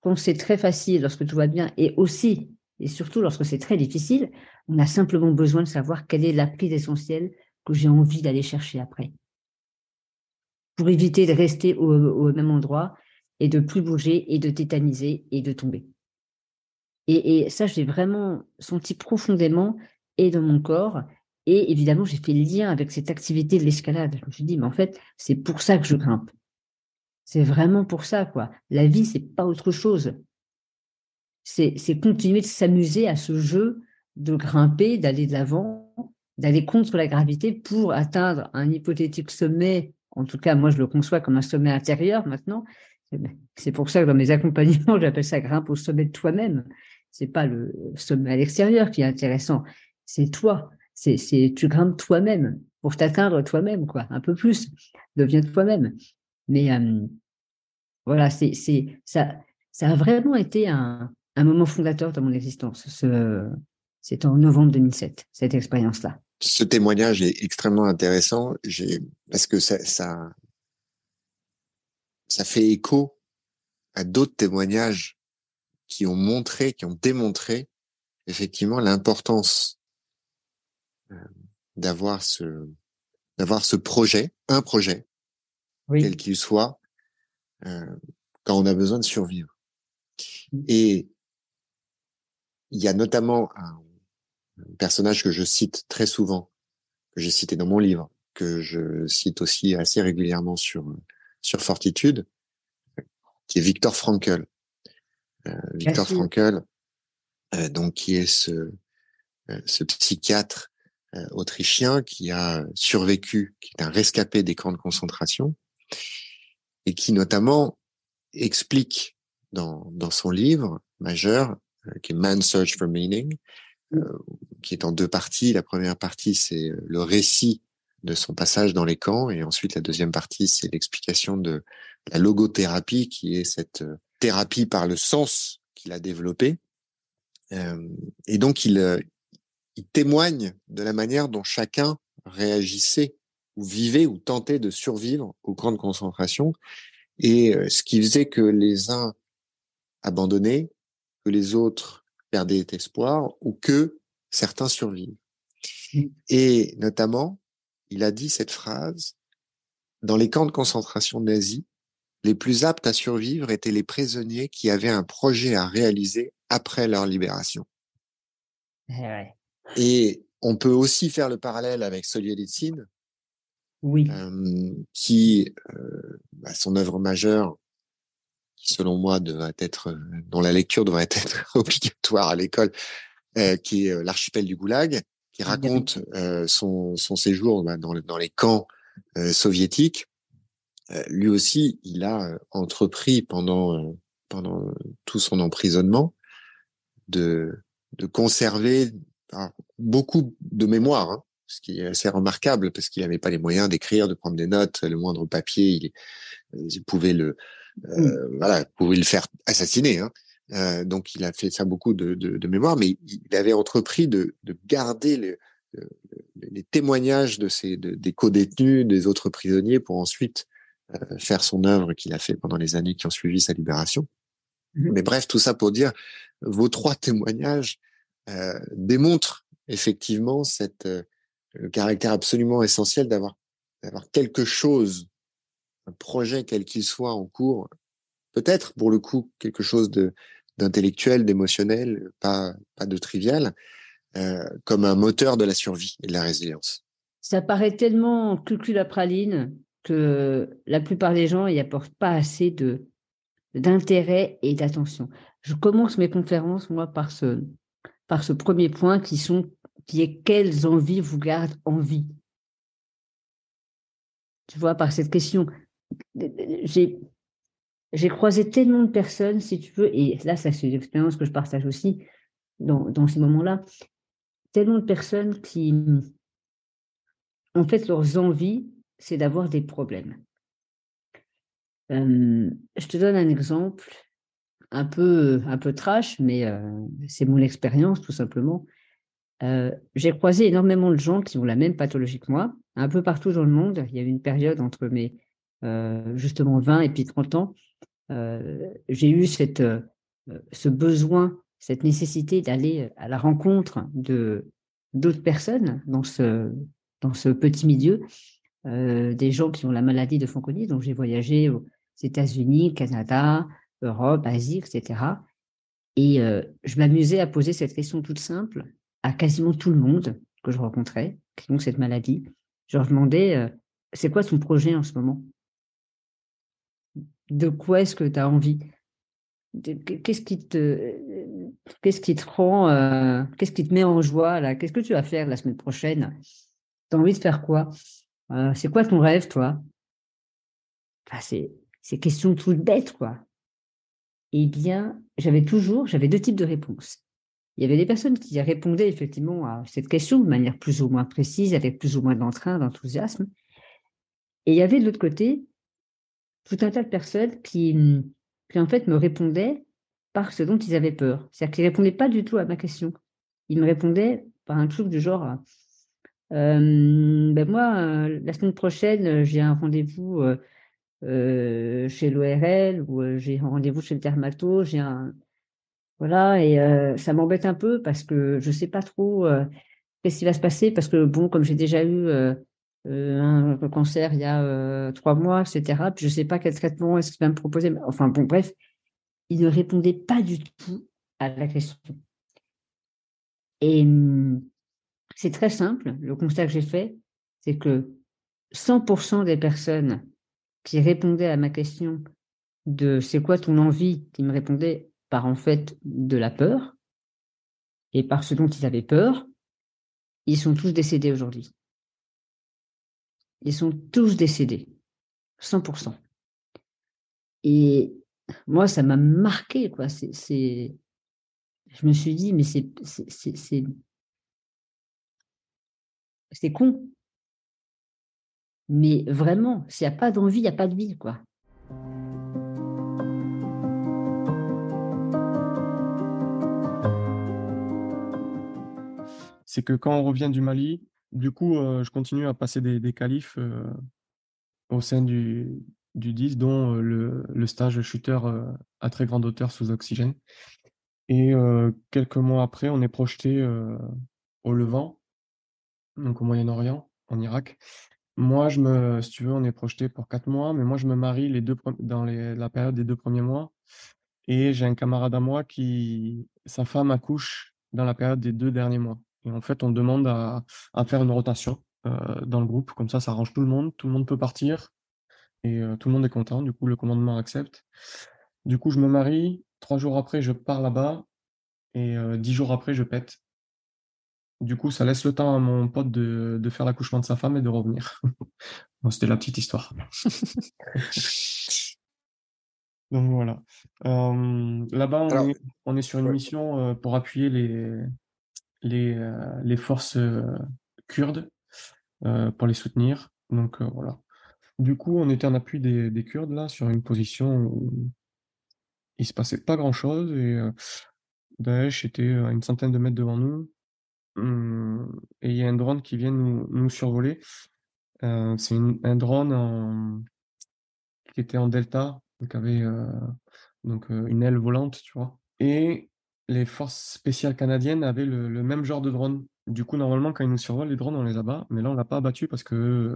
quand c'est très facile, lorsque tout va bien, et aussi, et surtout lorsque c'est très difficile, on a simplement besoin de savoir quelle est la prise essentielle que j'ai envie d'aller chercher après. Pour éviter de rester au, au même endroit et de plus bouger et de tétaniser et de tomber. Et, ça, j'ai vraiment senti profondément et dans mon corps. Et évidemment, j'ai fait le lien avec cette activité de l'escalade. Je me suis dit, mais en fait, c'est pour ça que je grimpe. C'est vraiment pour ça, quoi. La vie, c'est pas autre chose. C'est continuer de s'amuser à ce jeu de grimper, d'aller de l'avant, d'aller contre la gravité pour atteindre un hypothétique sommet. En tout cas, moi, je le conçois comme un sommet intérieur maintenant. C'est pour ça que dans mes accompagnements, [LAUGHS] j'appelle ça grimpe au sommet de toi-même c'est pas le sommet à l'extérieur qui est intéressant, c'est toi. C'est, tu grimpes toi-même pour t'atteindre toi-même, quoi, un peu plus. Deviens toi-même. Mais euh, voilà, c'est, ça, a vraiment été un, moment fondateur dans mon existence. Ce, c'est en novembre 2007, cette expérience-là. Ce témoignage est extrêmement intéressant, parce que ça fait écho à d'autres témoignages qui ont montré, qui ont démontré effectivement l'importance euh, d'avoir ce d'avoir ce projet, un projet, quel qu'il soit, euh, quand on a besoin de survivre. Mmh. Et il y a notamment un, personnage que je cite très souvent, que j'ai cité dans mon livre, que je cite aussi assez régulièrement sur sur Fortitude, qui est Victor Frankl. Euh, Victor Frankl, euh, donc qui est ce, euh, ce psychiatre autrichien qui a survécu, qui est un rescapé des camps de concentration, et qui notamment explique dans, dans son livre majeur, qui est Man's Search for Meaning, qui est en deux parties. La première partie, c'est le récit de son passage dans les camps, et ensuite la deuxième partie, c'est l'explication de la logothérapie, qui est cette thérapie par le sens qu'il a développé. Euh, et donc, il, euh, il témoigne de la manière dont chacun réagissait ou vivait ou tentait de survivre aux grandes concentrations et euh, ce qui faisait que les uns abandonnaient, que les autres perdaient espoir ou que certains survivent. Mmh. Et notamment, il a dit cette phrase, dans les camps de concentration nazis, les plus aptes à survivre étaient les prisonniers qui avaient un projet à réaliser après leur libération. Eh Et on peut aussi faire le parallèle avec Solzhenitsyn, oui. Euh, qui, euh, bah, son œuvre majeure, qui selon moi devrait être, dont la lecture devrait [LAUGHS] être obligatoire à l'école, euh, qui est l'archipel du Goulag, qui raconte son, son séjour bah, dans, dans les camps soviétiques euh, lui aussi, il a euh, entrepris pendant euh, pendant tout son emprisonnement de de conserver beaucoup de mémoire, hein, ce qui est assez remarquable parce qu'il n'avait pas les moyens d'écrire, de prendre des notes, le moindre papier, il, il pouvait le, euh, voilà, pouvait le faire assassiner. Hein. Euh, donc il a fait ça beaucoup de, de, de mémoire, mais il avait entrepris de, de garder le, les témoignages de ces de, des co-détenus, des autres prisonniers, pour ensuite euh, faire son œuvre qu'il a fait pendant les années qui ont suivi sa libération. Mmh mais bref, tout ça pour dire, vos trois témoignages euh, démontrent effectivement cette euh, le caractère absolument essentiel d'avoir d'avoir quelque chose, un projet quel qu'il soit en cours, peut-être pour le coup quelque chose de d'intellectuel, d'émotionnel, pas pas de trivial, euh, comme un moteur de la survie et de la résilience. Ça paraît tellement cucu la praline la plupart des gens n'y apportent pas assez de d'intérêt et d'attention. Je commence mes conférences moi par ce par ce premier point qui sont qui est quelles envies vous gardent en vie? Tu vois, par cette question, j'ai j'ai croisé tellement de personnes, si tu veux, et là, ça c'est une expérience que je partage aussi dans, dans ces moments-là, tellement de personnes qui, en fait, leurs envies, c'est d'avoir des problèmes. Je te donne un exemple un peu, un peu trash, mais c'est mon expérience tout simplement. J'ai croisé énormément de gens qui ont la même pathologie que moi, un peu partout dans le monde. Il y a eu une période entre mes justement 20 et puis 30 ans. j'ai eu cette, ce besoin cette nécessité d'aller à la rencontre de d'autres personnes dans ce dans ce petit milieu, euh, des gens qui ont la maladie de Fanconi. Donc j'ai voyagé aux États-Unis, Canada, Europe, Asie, etc. Et euh, je m'amusais à poser cette question toute simple à quasiment tout le monde que je rencontrais qui ont cette maladie. Je leur demandais euh, c'est quoi ton projet en ce moment? De quoi est-ce que tu as envie? Qu'est-ce qui te, qu'est-ce qui te rend, qu'est-ce qui te met en joie là? Qu'est-ce que tu vas faire la semaine prochaine? Tu as envie de faire quoi? Euh, C'est quoi ton rêve, toi? Enfin, c'est, c'est question toutes bêtes, quoi. Eh bien, j'avais toujours, j'avais deux types de réponses. Il y avait des personnes qui répondaient effectivement à cette question de manière plus ou moins précise, avec plus ou moins d'entrain, d'enthousiasme. Et il y avait de l'autre côté tout un tas de personnes qui, qui en fait me répondaient par ce dont ils avaient peur. C'est-à-dire qu'ils ne répondaient pas du tout à ma question. Ils me répondaient par un truc du genre ben moi, la semaine prochaine, j'ai un rendez-vous chez l'ORL ou j'ai un rendez-vous chez le dermato, voilà et ça m'embête un peu parce que je sais pas trop qu'est-ce qui va se passer parce que bon, comme j'ai déjà eu un cancer il y a trois mois, etc. Puis je sais pas quel traitement est-ce qu'il va me proposer. Enfin bon, bref, il ne répondait pas du tout à la question. Et hum, c'est très simple. Le constat que j'ai fait, c'est que 100% des personnes qui répondaient à ma question de c'est quoi ton envie, qui me répondaient par en fait de la peur et par ce dont ils avaient peur, ils sont tous décédés aujourd'hui. Ils sont tous décédés, 100%. Et moi, ça m'a marqué, quoi. C'est, je me suis dit, mais c'est, c'est, con. Mais vraiment, s'il n'y a pas d'envie, il n'y a pas de vie, quoi. C'est que quand on revient du Mali, du coup, euh, je continue à passer des, des euh, au sein du, du 10, dont le, le, stage shooter à très grande hauteur sous oxygène. Et quelques mois après, on est projeté au Levant, donc au Moyen-Orient, en Irak. Moi, je me, si tu veux, on est projeté pour quatre mois, mais moi, je me marie les deux, dans la période des deux premiers mois. Et j'ai un camarade à moi qui, sa femme accouche dans la période des deux derniers mois. Et en fait, on demande à, à faire une rotation euh, dans le groupe. Comme ça, ça arrange tout le monde. Tout le monde peut partir et euh, tout le monde est content. Du coup, le commandement accepte. Du coup, je me marie. Trois jours après, je pars là-bas et euh, dix jours après, je pète. Du coup, ça laisse le temps à mon pote de, de faire l'accouchement de sa femme et de revenir. [LAUGHS] bon, C'était la petite histoire. [LAUGHS] Donc voilà. Euh, Là-bas, on, Alors, est, on est sur une ouais. mission euh, pour appuyer les, les, euh, les forces kurdes pour les soutenir. Donc voilà. Du coup, on était en appui des, des Kurdes là, sur une position où il se passait pas grand chose et Daesh était à une centaine de mètres devant nous. Hum, et il y a un drone qui vient nous, nous survoler. Euh, c'est un drone qui était en delta, donc avait euh, donc euh, une aile volante, tu vois. Et les forces spéciales canadiennes avaient le, même genre de drone. Du coup, normalement, quand ils nous survolent, les drones, on les abat, mais là, on l'a pas abattu parce que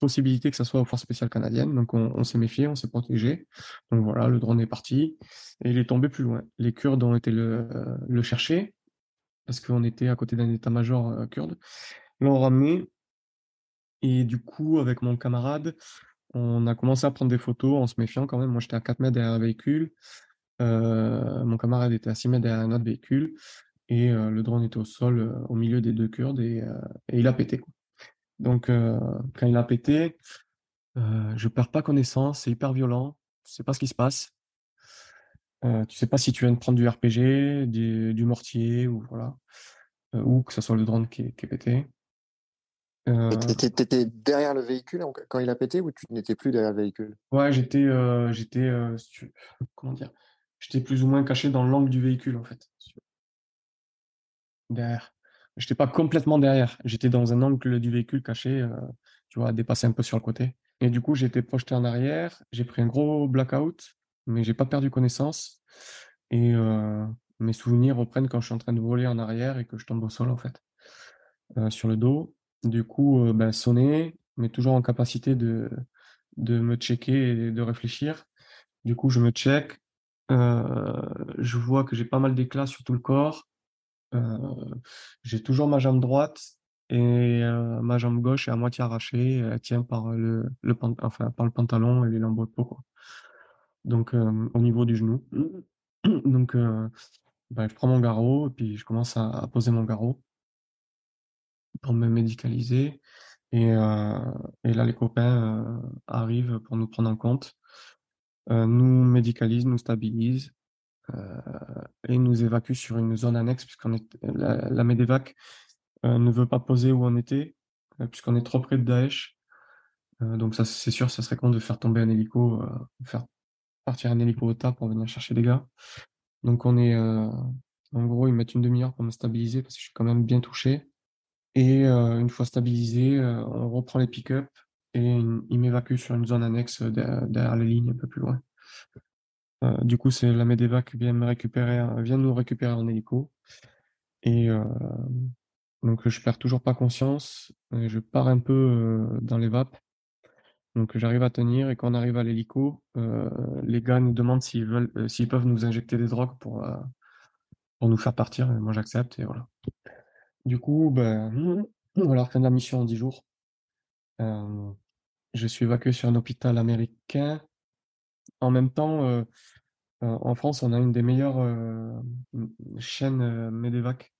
possibilité que ça soit aux forces spéciales canadiennes. Donc on, s'est méfié, on s'est protégé. Donc voilà, le drone est parti et il est tombé plus loin. Les Kurdes ont été le chercher parce qu'on était à côté d'un état-major euh, kurde. L'ont ramené et du coup, avec mon camarade, on a commencé à prendre des photos en se méfiant quand même. Moi, j'étais à 4 mètres derrière un véhicule. Euh, mon camarade était à 6 mètres derrière un autre véhicule. Et euh, le drone était au sol, au milieu des deux Kurdes, et, il a pété. Donc, quand il a pété, je perds pas connaissance, c'est hyper violent, tu sais pas ce qui se passe. Euh, tu sais pas si tu viens de prendre du RPG, du, du mortier, ou voilà, euh, ou que ce soit le drone qui est, qui est pété. Euh... T'étais derrière le véhicule quand il a pété ou tu n'étais plus derrière le véhicule? Ouais, j'étais, euh, j'étais, comment dire, j'étais plus ou moins caché dans l'angle du véhicule en fait. Derrière. J'étais pas complètement derrière. J'étais dans un angle du véhicule caché, tu vois, dépassé un peu sur le côté. Et du coup, j'ai été projeté en arrière. J'ai pris un gros blackout, mais j'ai pas perdu connaissance. Et mes souvenirs reprennent quand je suis en train de voler en arrière et que je tombe au sol, en fait, sur le dos. Du coup, ben, sonner, mais toujours en capacité de, de me checker et de réfléchir. Du coup, je me check. Je vois que j'ai pas mal d'éclats sur tout le corps. J'ai toujours ma jambe droite et ma jambe gauche est à moitié arrachée, elle tient par le, le enfin par le pantalon et les lambeaux de peau quoi. Donc euh, au niveau du genou. [CLEARS THROAT] Donc ben, je prends mon garrot et puis je commence à, poser mon garrot pour me médicaliser et, et là les copains arrivent pour nous prendre en compte, nous médicalisent, nous stabilisent euh, et nous évacue sur une zone annexe puisqu'on est la, la Medevac euh, ne veut pas poser où on était euh, puisqu'on est trop près de Daesh. donc ça c'est sûr, ça serait con de faire tomber un hélico, faire partir hélico au tas pour venir chercher des gars. Donc on est, en gros, ils mettent une demi-heure pour me stabiliser parce que je suis quand même bien touché. Et euh, une fois stabilisé, euh, on reprend les pick-up et ils m'évacuent sur une zone annexe derrière, derrière les lignes un peu plus loin. Euh, du coup, c'est la Medevac qui vient me récupérer, vient nous récupérer en hélico. Et euh, donc, je perds toujours pas conscience. Et je pars un peu euh, dans les vapes. Donc, j'arrive à tenir. Et quand on arrive à l'hélico, euh, les gars nous demandent s'ils veulent, euh, s'ils peuvent nous injecter des drogues pour pour nous faire partir. Moi, j'accepte. Et voilà. Du coup, ben, voilà, fin de la mission en 10 jours. je suis évacué sur un hôpital américain. En même temps, en France, on a une des meilleures euh, chaînes euh, Medevac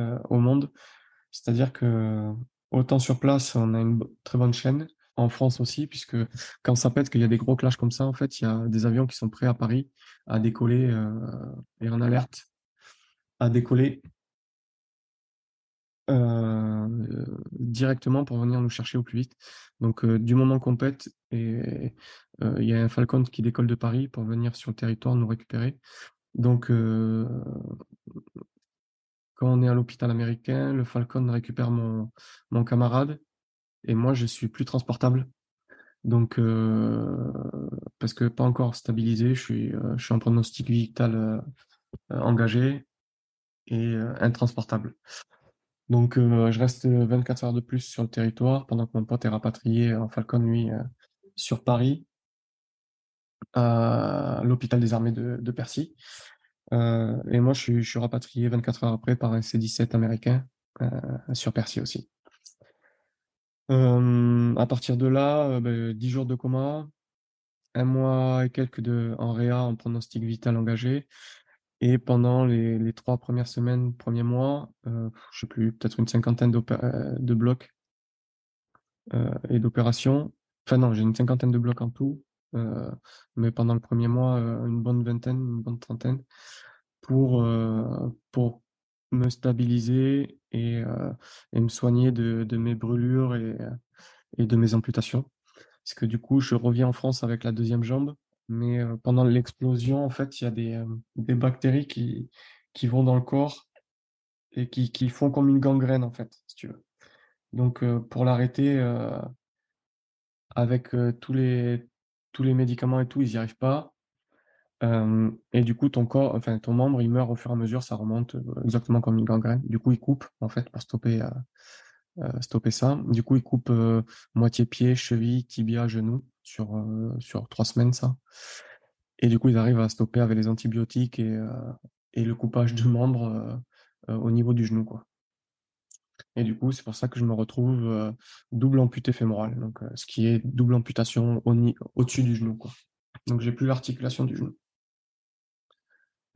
euh, au monde. C'est-à-dire que autant sur place, on a une très bonne chaîne. En France aussi, puisque quand ça pète, qu'il y a des gros clashs comme ça, en fait, il y a des avions qui sont prêts à Paris à décoller euh, et en alerte à décoller euh, directement pour venir nous chercher au plus vite. Donc, euh, du moment qu'on pète, et il y a un Falcon qui décolle de Paris pour venir sur le territoire nous récupérer. Donc, quand on est à l'hôpital américain, le Falcon récupère mon camarade et moi, je suis plus transportable. Donc, euh, parce que pas encore stabilisé, je suis, suis en pronostic vital engagé et intransportable. Donc, euh, je reste 24 heures de plus sur le territoire pendant que mon pote est rapatrié en Falcon, lui, euh, sur Paris, à l'hôpital des armées de, Percy. Euh, et moi, je suis, rapatrié 24 heures après par un C-17 américain euh, sur Percy aussi. À partir de là, ben, 10 jours de coma, un mois et quelques de, en réa en pronostic vital engagé, et pendant les, trois premières semaines, premiers mois, euh, je sais plus, peut-être une cinquantaine euh, de blocs euh, et d'opérations. Enfin non, j'ai une cinquantaine de blocs en tout, euh, mais pendant le premier mois, euh, une bonne vingtaine, une bonne trentaine, pour, pour me stabiliser et, et me soigner de, de mes brûlures et, et de mes amputations. Parce que du coup, je reviens en France avec la deuxième jambe, mais pendant l'explosion, en fait, il y a des, des bactéries qui, qui vont dans le corps et qui, qui font comme une gangrène, en fait, si tu veux. Donc, pour l'arrêter, avec tous, les, tous les médicaments et tout, ils n'y arrivent pas. Et du coup, ton corps, enfin, ton membre, il meurt au fur et à mesure, ça remonte exactement comme une gangrène. Du coup, il coupe, en fait, pour stopper, stopper ça. Du coup, il coupe moitié pied, cheville, tibia, genou sur, sur trois semaines, ça. Et du coup, ils arrivent à stopper avec les antibiotiques et, et le coupage du membre au niveau du genou, quoi. Et du coup, c'est pour ça que je me retrouve euh, double amputé fémoral, donc euh, ce qui est double amputation au-dessus du genou. Quoi. Donc j'ai plus l'articulation du genou.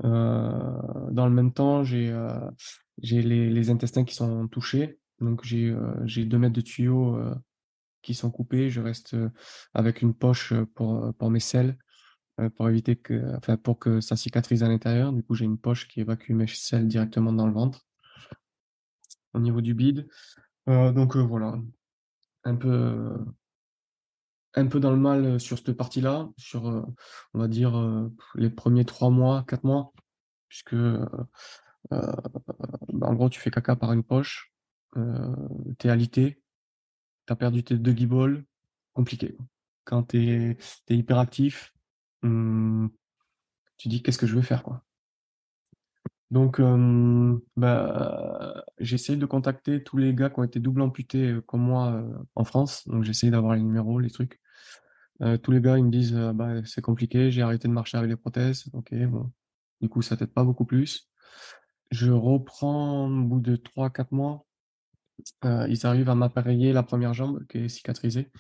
Euh, dans le même temps, j'ai j'ai les, intestins qui sont touchés, donc j'ai j'ai deux mètres de tuyaux qui sont coupés. Je reste avec une poche pour pour mes selles, pour éviter que, enfin pour que ça cicatrise à l'intérieur. Du coup, j'ai une poche qui évacue mes selles directement dans le ventre au niveau du bide. Euh, donc euh, voilà, un peu, un peu dans le mal sur cette partie-là, sur, euh, on va dire, les premiers trois mois, quatre mois, puisque bah, en gros, tu fais caca par une poche, t'es alité, t'as perdu tes deux guibolles, compliqué. Quand t'es es hyperactif, hmm, tu dis qu'est-ce que je vais faire, quoi? Donc, euh, de contacter tous les gars qui ont été double amputés comme moi en France. Donc, j'essaie d'avoir les numéros, les trucs. tous les gars, ils me disent, bah, c'est compliqué, j'ai arrêté de marcher avec les prothèses. Ok, bon. Du coup, ça t'aide pas beaucoup plus. Je reprends au bout de 3-4 mois. ils arrivent à m'appareiller la première jambe qui est cicatrisée.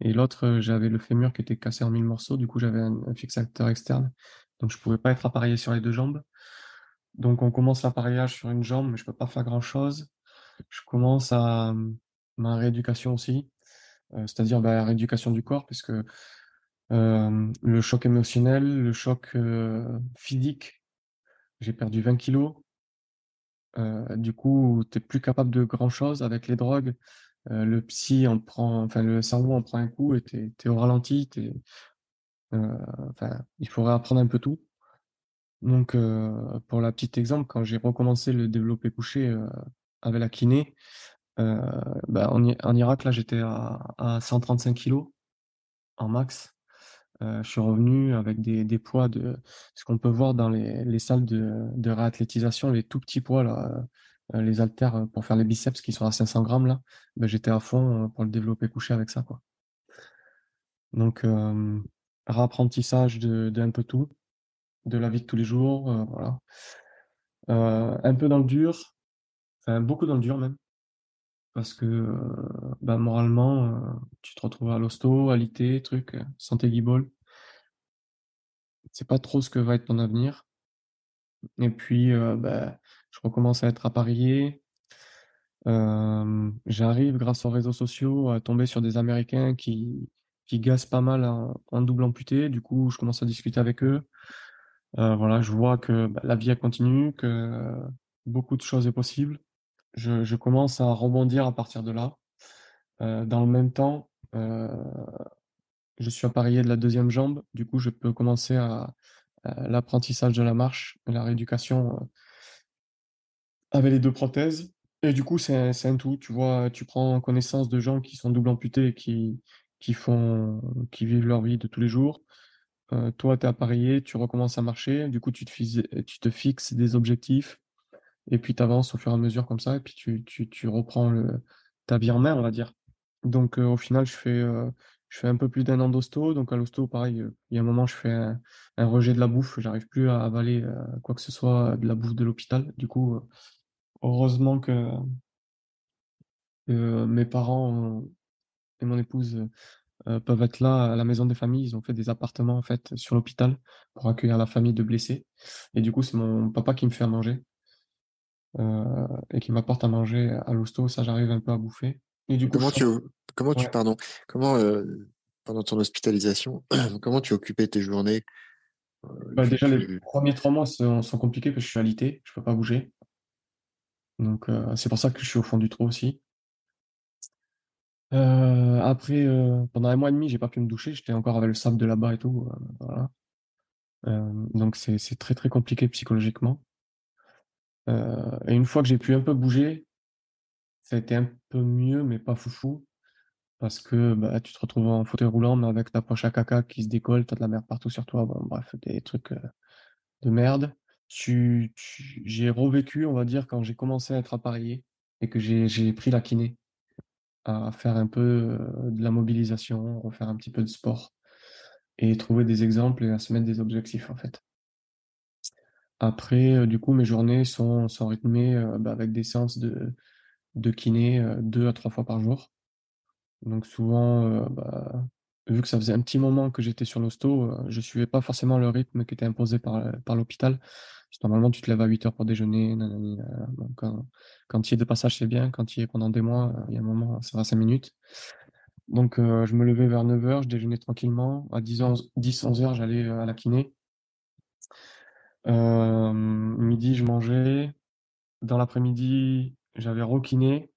Et l'autre, j'avais le fémur qui était cassé en mille morceaux. Du coup, j'avais un, fixateur externe. Donc, je pouvais pas être appareillé sur les deux jambes. Donc, on commence l'appareillage sur une jambe, mais je peux pas faire grand-chose. Je commence à ma rééducation aussi, euh, c'est-à-dire bah, la rééducation du corps, puisque euh, le choc émotionnel, le choc euh, physique, j'ai perdu 20 kilos. du coup, tu n'es plus capable de grand-chose avec les drogues. le psy en prend, enfin le cerveau en prend un coup et tu es, au ralenti. il faudrait apprendre un peu tout. Donc, euh, pour la petite exemple, quand j'ai recommencé le développé couché euh, avec la kiné, euh, bah, en, Irak, là, j'étais à, à 135 kilos en max. je suis revenu avec des, des poids de ce qu'on peut voir dans les, les salles de, de, réathlétisation, les tout petits poids, là, les haltères pour faire les biceps qui sont à 500 grammes, là. Bah, j'étais à fond pour le développé couché avec ça, quoi. Donc, rapprentissage de, de un peu tout de la vie de tous les jours, euh, voilà. Euh, un peu dans le dur, enfin beaucoup dans le dur même, parce que euh, bah, moralement, tu te retrouves à l'hosto, à l'IT, truc, santé guibole. C'est pas trop ce que va être ton avenir. Et puis, bah, je recommence à être apparié. J'arrive, grâce aux réseaux sociaux, à tomber sur des Américains qui, qui pas mal en double amputé. Du coup, je commence à discuter avec eux. Euh, voilà, je vois que bah, la vie continue, que beaucoup de choses est possible. Je, commence à rebondir à partir de là. Euh, dans le même temps, euh, je suis appareillé de la deuxième jambe. Du coup, je peux commencer à, l'apprentissage de la marche, la rééducation avec les deux prothèses. Et du coup, c'est un tout. Tu vois, tu prends connaissance de gens qui sont double amputés et qui, qui font, qui vivent leur vie de tous les jours. Euh, toi, tu es appareillé, tu recommences à marcher, du coup, tu te, fixes, des objectifs, et puis tu avances au fur et à mesure comme ça, et puis tu, tu, reprends le, ta vie en main, on va dire. Donc, euh, au final, je fais, euh, je fais un peu plus d'un an d'hosto. Donc, à l'hosto, pareil, il y a un moment, je fais un, rejet de la bouffe, j'arrive plus à avaler quoi que ce soit de la bouffe de l'hôpital. Du coup, heureusement que mes parents et mon épouse euh, peuvent être là à la maison des familles. Ils ont fait des appartements en fait sur l'hôpital pour accueillir la famille de blessés. Et du coup, c'est mon papa qui me fait à manger euh, et qui m'apporte à manger à l'hosto. Ça, j'arrive un peu à bouffer. Et du coup, comment tu, comment tu, pardon, comment euh, pendant ton hospitalisation, [CLEARS THROAT] comment tu occupais tes journées bah, Déjà, les premiers trois mois sont, sont, compliqués parce que je suis alité, je peux pas bouger. Donc, c'est pour ça que je suis au fond du trou aussi. Euh, après, euh, pendant un mois et demi, j'ai pas pu me doucher. J'étais encore avec le sable de là-bas et tout. voilà. donc, c'est très, très compliqué psychologiquement. et une fois que j'ai pu un peu bouger, ça a été un peu mieux, mais pas foufou. Parce que bah, tu te retrouves en fauteuil roulant, mais avec ta poche à caca qui se décolle, t'as de la merde partout sur toi. Bon, bref, des trucs de merde. J'ai revécu, on va dire, quand j'ai commencé à être appareillé et que j'ai pris la kiné à faire un peu de la mobilisation, refaire un petit peu de sport et trouver des exemples et à se mettre des objectifs en fait. Après, du coup, mes journées sont, rythmées bah, avec des séances de, de kiné deux à trois fois par jour. Donc souvent, bah, vu que ça faisait un petit moment que j'étais sur l'hosto, je suivais pas forcément le rythme qui était imposé par, par l'hôpital. Normalement, tu te lèves à 8 heures pour déjeuner. quand, quand il est de passage, c'est bien. Quand il est pendant des mois, il y a un moment, ça va 5 minutes. Donc, euh, je me levais vers 9 heures, je déjeunais tranquillement. À 10, 11, 10, 11 heures, j'allais à la kiné. midi, je mangeais. Dans l'après-midi, j'avais rekiné.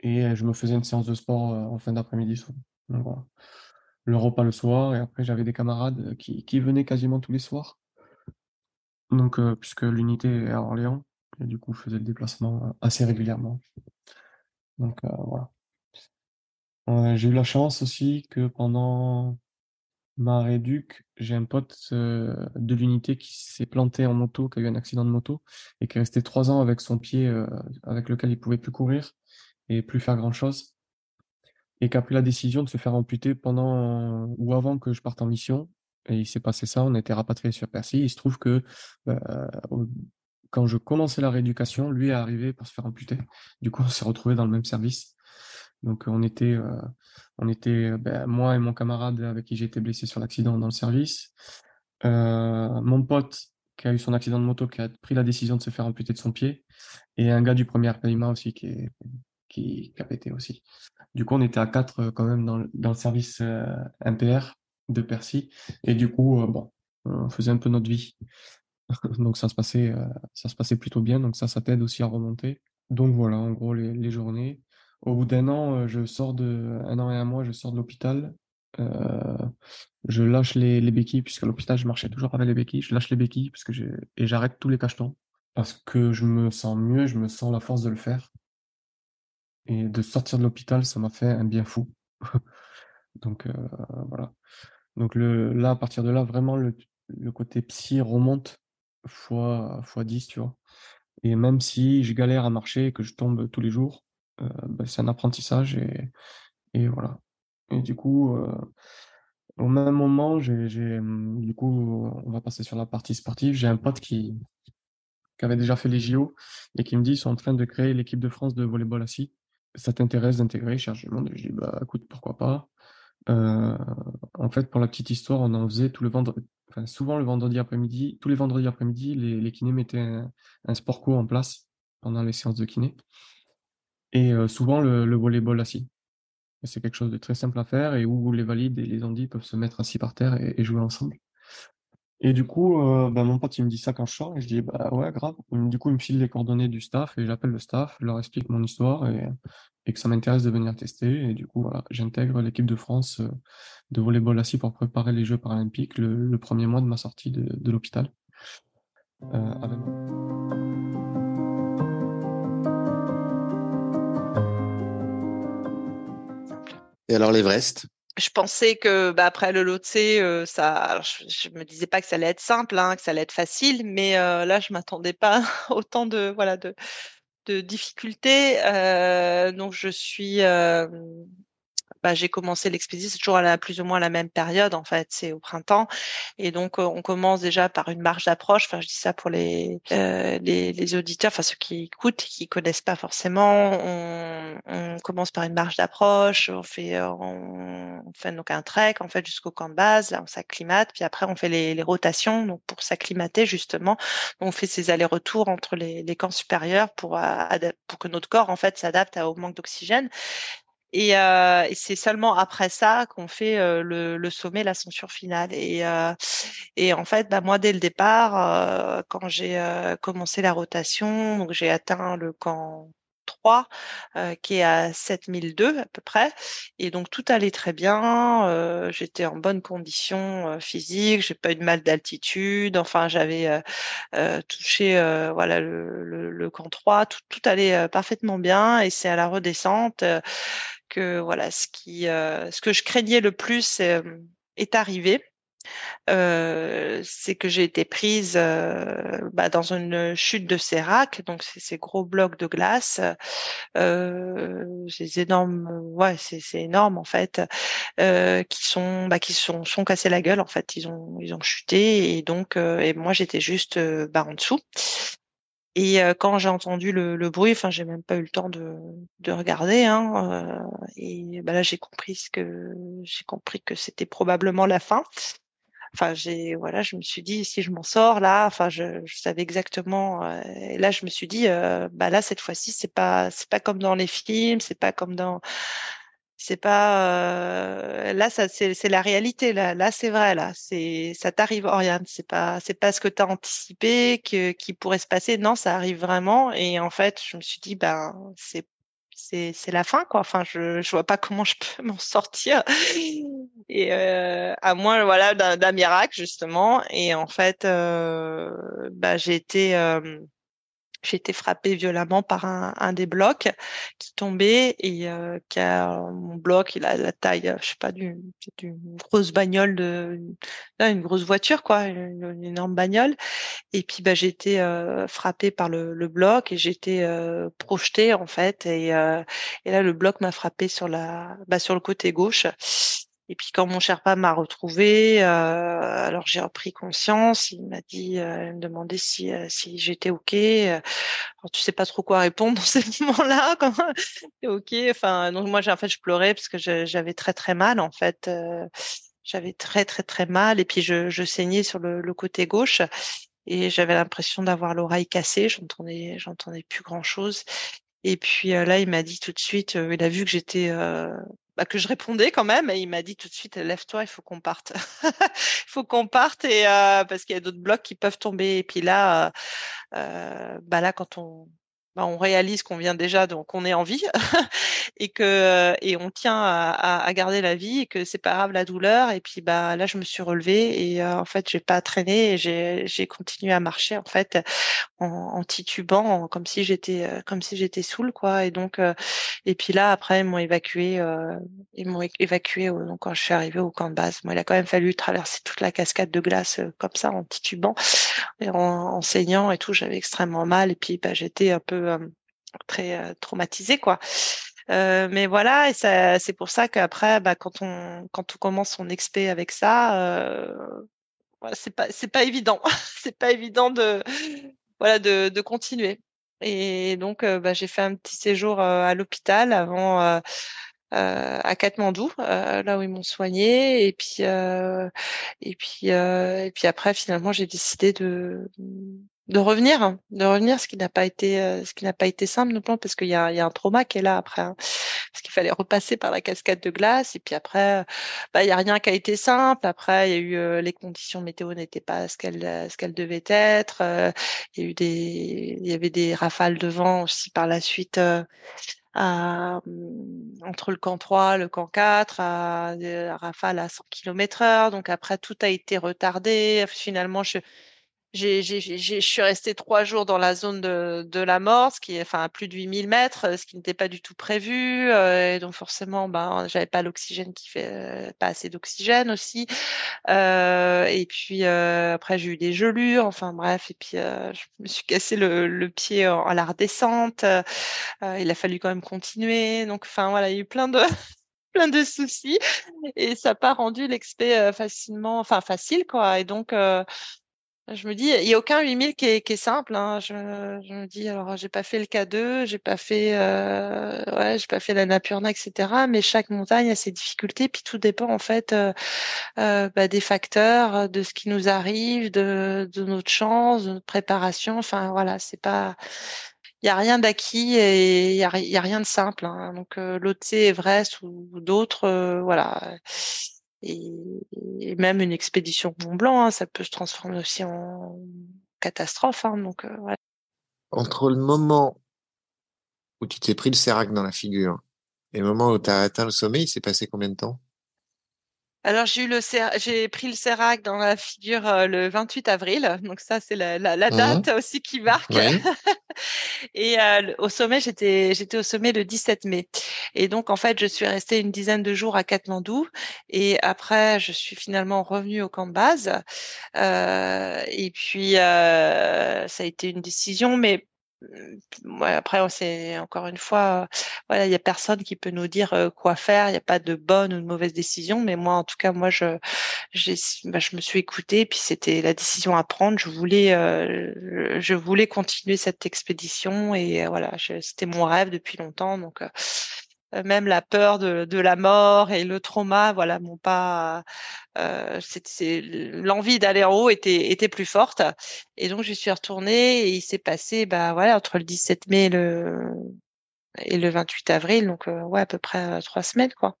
Et je me faisais une séance de sport en fin d'après-midi. Le repas le soir, et après j'avais des camarades qui, venaient quasiment tous les soirs. Donc, puisque l'unité est à Orléans, et du coup, je faisais le déplacement assez régulièrement. Donc, voilà. j'ai eu la chance aussi que pendant ma réduc, j'ai un pote de l'unité qui s'est planté en moto, qui a eu un accident de moto, et qui est resté trois ans avec son pied avec lequel il pouvait plus courir et plus faire grand chose et qui a pris la décision de se faire amputer pendant ou avant que je parte en mission. Et il s'est passé ça, on a été rapatrié sur Percy. Il se trouve que bah, quand je commençais la rééducation, lui est arrivé pour se faire amputer. Du coup, on s'est retrouvé dans le même service. Donc on était, euh, on était bah, moi et mon camarade avec qui j'ai été blessé sur l'accident dans le service. Euh, mon pote qui a eu son accident de moto, qui a pris la décision de se faire amputer de son pied, et un gars du premier RPIMA aussi qui, qui, a pété aussi. Du coup, on était à quatre euh, quand même dans, le service MPR de Percy. Et du coup, euh, bon, on faisait un peu notre vie. [LAUGHS] donc ça se passait, ça se passait plutôt bien. Donc ça, ça t'aide aussi à remonter. Donc voilà, en gros, les, journées. Au bout d'un an, je sors de un an et un mois, je sors de l'hôpital. je lâche les, les béquilles, puisqu'à l'hôpital, je marchais toujours avec les béquilles. Je lâche les béquilles parce que et j'arrête tous les cachetons. Parce que je me sens mieux, je me sens la force de le faire. Et de sortir de l'hôpital, ça m'a fait un bien fou. [LAUGHS] Donc euh, voilà. Donc le, là, à partir de là, vraiment, le, côté psy remonte fois, fois 10, tu vois. Et même si je galère à marcher et que je tombe tous les jours, euh, bah, c'est un apprentissage et, voilà. Et du coup, euh, au même moment, j'ai, hum, du coup, on va passer sur la partie sportive. J'ai un pote qui, qui avait déjà fait les JO et qui me dit qu'ils sont en train de créer l'équipe de France de volleyball assis ça t'intéresse d'intégrer? Cherche du monde Je dis, bah écoute, pourquoi pas? Euh, en fait, pour la petite histoire, on en faisait tout le vendredi, souvent le vendredi après-midi, tous les vendredis après-midi, les, kinés mettaient un, sport co en place pendant les séances de kiné. Et euh, souvent le, le volleyball assis. C'est quelque chose de très simple à faire et où les valides et les andis peuvent se mettre assis par terre et jouer ensemble. Et du coup, euh, bah, mon pote, il me dit ça quand je sors, et je dis, bah ouais, grave. Du coup, il me file les coordonnées du staff, et j'appelle le staff, je leur explique mon histoire, et, et que ça m'intéresse de venir tester. Et du coup, voilà, j'intègre l'équipe de France euh, de volleyball assis pour préparer les Jeux paralympiques le, premier mois de ma sortie de, l'hôpital. Euh, Et alors l'Everest? Je pensais que bah, après le Lotse, euh, ça, je, me disais pas que ça allait être simple, hein, que ça allait être facile, mais euh, là je m'attendais pas [LAUGHS] autant de voilà de, de difficultés. Euh, donc je suis bah, j'ai commencé l'expédition, c'est toujours à plus ou moins la même période, en fait, c'est au printemps. Et donc, euh, on commence déjà par une marge d'approche. Enfin, je dis ça pour les, euh, les, les, auditeurs, enfin, ceux qui écoutent, qui connaissent pas forcément. On, commence par une marge d'approche, on fait, euh, on, fait donc un trek, en fait, jusqu'au camp de base, là, on s'acclimate, puis après, on fait les, rotations, donc pour s'acclimater, justement, on fait ces allers-retours entre les, les camps supérieurs pour, pour que notre corps, en fait, s'adapte au manque d'oxygène. Et, euh, et c'est seulement après ça qu'on fait euh, le, le, sommet, l'ascension finale. Et, euh, et en fait, bah, moi, dès le départ, euh, quand j'ai commencé la rotation, donc j'ai atteint le camp 3, euh, qui est à 7002 à peu près. Et donc tout allait très bien. Euh, j'étais en bonne condition euh, physique, j'ai pas eu de mal d'altitude. Enfin, j'avais touché voilà le, le, le, camp 3. Tout, tout allait parfaitement bien. Et c'est à la redescente que voilà ce qui, ce que je craignais le plus est arrivé. Euh, c'est que j'ai été prise euh, bah, dans une chute de sérac, donc ces gros blocs de glace, euh, ces énormes, ouais, c'est énorme en fait, euh, qui sont, bah, qui sont, sont cassés la gueule en fait, ils ont, ils ont chuté et donc, euh, et moi j'étais juste bah, en dessous. Et quand j'ai entendu le, le, bruit, enfin, j'ai même pas eu le temps de, de regarder. Hein, euh, et bah là, j'ai compris ce que j'ai compris que c'était probablement la fin. Enfin, j'ai voilà, je me suis dit si je m'en sors là, enfin, je, je savais exactement. Euh, et là, je me suis dit, euh, bah là cette fois-ci, c'est pas c'est pas comme dans les films, c'est pas comme dans c'est pas euh, là ça c'est la réalité là là c'est vrai là c'est ça t'arrive Oriane c'est pas c'est pas ce que tu as anticipé que qui pourrait se passer non ça arrive vraiment et en fait je me suis dit ben c'est c'est c'est la fin quoi. Enfin, je je vois pas comment je peux [LAUGHS] m'en sortir. Et euh, à moins voilà d'un miracle justement. Et en fait, euh, bah j'ai été j'ai été frappée violemment par un, un, des blocs qui tombait et euh, qui a mon bloc, il a la taille, je sais pas, d'une grosse bagnole de, une grosse voiture quoi, une, énorme bagnole. Et puis bah j'ai été euh, frappée par le, le, bloc et j'ai été euh, projetée en fait et, euh, et là le bloc m'a frappé sur la, bah, sur le côté gauche. Et puis quand mon Sherpa m'a retrouvé, euh, alors j'ai repris conscience. Il m'a dit, euh, il me demandait si euh, si j'étais ok. Alors tu sais pas trop quoi répondre dans ces [LAUGHS] moments-là. Quand ok. Enfin donc moi en fait je pleurais parce que j'avais très très mal en fait. Euh, j'avais très très très mal et puis je, je saignais sur le, le côté gauche et j'avais l'impression d'avoir l'oreille cassée. J'entendais j'entendais plus grand chose. Et puis là, il m'a dit tout de suite, il a vu que j'étais bah, que je répondais quand même et il m'a dit tout de suite lève-toi il faut qu'on parte. [LAUGHS] Il faut qu'on parte et euh, parce qu'il y a d'autres blocs qui peuvent tomber. Et puis là euh, euh bah là quand on bah, on réalise qu'on vient déjà donc on est en vie [LAUGHS] et que et on tient à, garder la vie et que c'est pas grave la douleur et puis bah là je me suis relevée et euh, en fait j'ai pas traîné et j'ai continué à marcher en fait en, titubant comme si j'étais euh, comme si j'étais saoule quoi et donc euh, et puis là après ils m'ont évacué ils m'ont évacué donc quand je suis arrivée au camp de base moi il a quand même fallu traverser toute la cascade de glace comme ça en titubant et en, en saignant et tout j'avais extrêmement mal et puis bah j'étais un peu euh, très euh, traumatisé quoi. Euh, mais voilà, et c'est pour ça qu'après, bah, quand on quand on commence son expé avec ça, euh, c'est pas c'est pas évident, [LAUGHS] c'est pas évident de voilà de, de continuer. Et donc, bah, j'ai fait un petit séjour à l'hôpital avant à Katmandou, là où ils m'ont soigné, et puis et puis et puis après, finalement, j'ai décidé de de revenir, de revenir, ce qui n'a pas été, euh, ce qui n'a pas été simple, parce qu'il y a, il y a un trauma qui est là après, hein. parce qu'il fallait repasser par la cascade de glace et puis après, bah, il y a rien qui a été simple. Après, il y a eu euh, les conditions météo n'étaient pas ce qu'elles, ce qu'elles devaient être. Euh, il y a eu des, il y avait des rafales de vent aussi par la suite. À, entre le camp 3, le camp 4, à, rafale à 100 km heure. Donc après, tout a été retardé. Finalement, je, je suis restée trois jours dans la zone de, de la mort, ce qui enfin à plus de 8000 mètres, ce qui n'était pas du tout prévu. Euh, et donc forcément, ben, j'avais pas l'oxygène qui fait, euh, pas assez d'oxygène aussi. Euh, et puis euh, après, j'ai eu des gelures. Enfin bref, et puis je me suis cassé le, le pied à la redescente. il a fallu quand même continuer. Donc enfin voilà, il y a eu plein de [LAUGHS] plein de soucis et ça n'a pas rendu l'expé facilement, enfin facile quoi. Et donc je me dis, il n'y a aucun 8000 qui est, qui est simple. Hein. Je, je, me dis, alors, j'ai pas fait le K2, j'ai pas fait, euh, ouais, j'ai pas fait la Napurna, etc. Mais chaque montagne a ses difficultés, puis tout dépend en fait euh, euh, bah, des facteurs, de ce qui nous arrive, de, de notre chance, de notre préparation. Enfin, voilà, c'est pas, il y a rien d'acquis et il y a, y a, rien de simple. Hein. Donc euh, l'OT, Everest ou, ou d'autres, euh, voilà. Et, même une expédition Mont Blanc, hein, ça peut se transformer aussi en catastrophe. Hein, donc euh. Entre le moment où tu t'es pris le sérac dans la figure et le moment où tu as atteint le sommet, il s'est passé combien de temps? Alors j'ai eu le j'ai pris le Sérac dans la figure euh, le 28 avril, donc ça c'est la, la, la, date mmh. aussi qui marque. Ouais. [LAUGHS] et euh, au sommet j'étais j'étais au sommet le 17 mai. Et donc en fait je suis restée une dizaine de jours à Katmandou et après je suis finalement revenue au camp de base. Euh, et puis euh, ça a été une décision, mais après, c'est encore une fois, voilà, il y a personne qui peut nous dire quoi faire. Il n'y a pas de bonne ou de mauvaise décision. Mais moi, en tout cas, moi, je, bah, je me suis écoutée. Puis c'était la décision à prendre. Je voulais, euh, je voulais continuer cette expédition et voilà, c'était mon rêve depuis longtemps. Donc euh, même la peur de, de, la mort et le trauma, voilà, m'ont pas. Euh, c'est l'envie d'aller en haut était était plus forte, et donc je suis retournée et il s'est passé, bah voilà, entre le 17 mai et le et le 28 avril, donc euh, ouais à peu près euh, trois semaines quoi.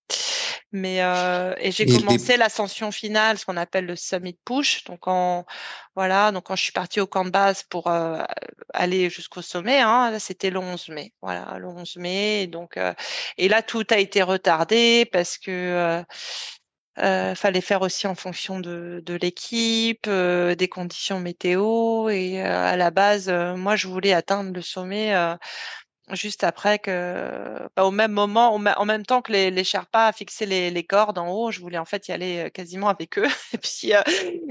Mais euh, et j'ai commencé l'ascension finale, ce qu'on appelle le summit push. Donc en voilà, donc quand je suis partie au camp de base pour euh, aller jusqu'au sommet, hein, là c'était le 11 mai. Voilà, le 11 mai. Et donc euh, et là tout a été retardé parce que euh, fallait faire aussi en fonction de, de l'équipe, euh, des conditions météo. Et euh, à la base, moi, je voulais atteindre le sommet juste après que, bah, au même moment, en même temps que les, les Sherpas fixaient les, les cordes en haut, je voulais en fait y aller euh, quasiment avec eux. [LAUGHS] Et puis, euh,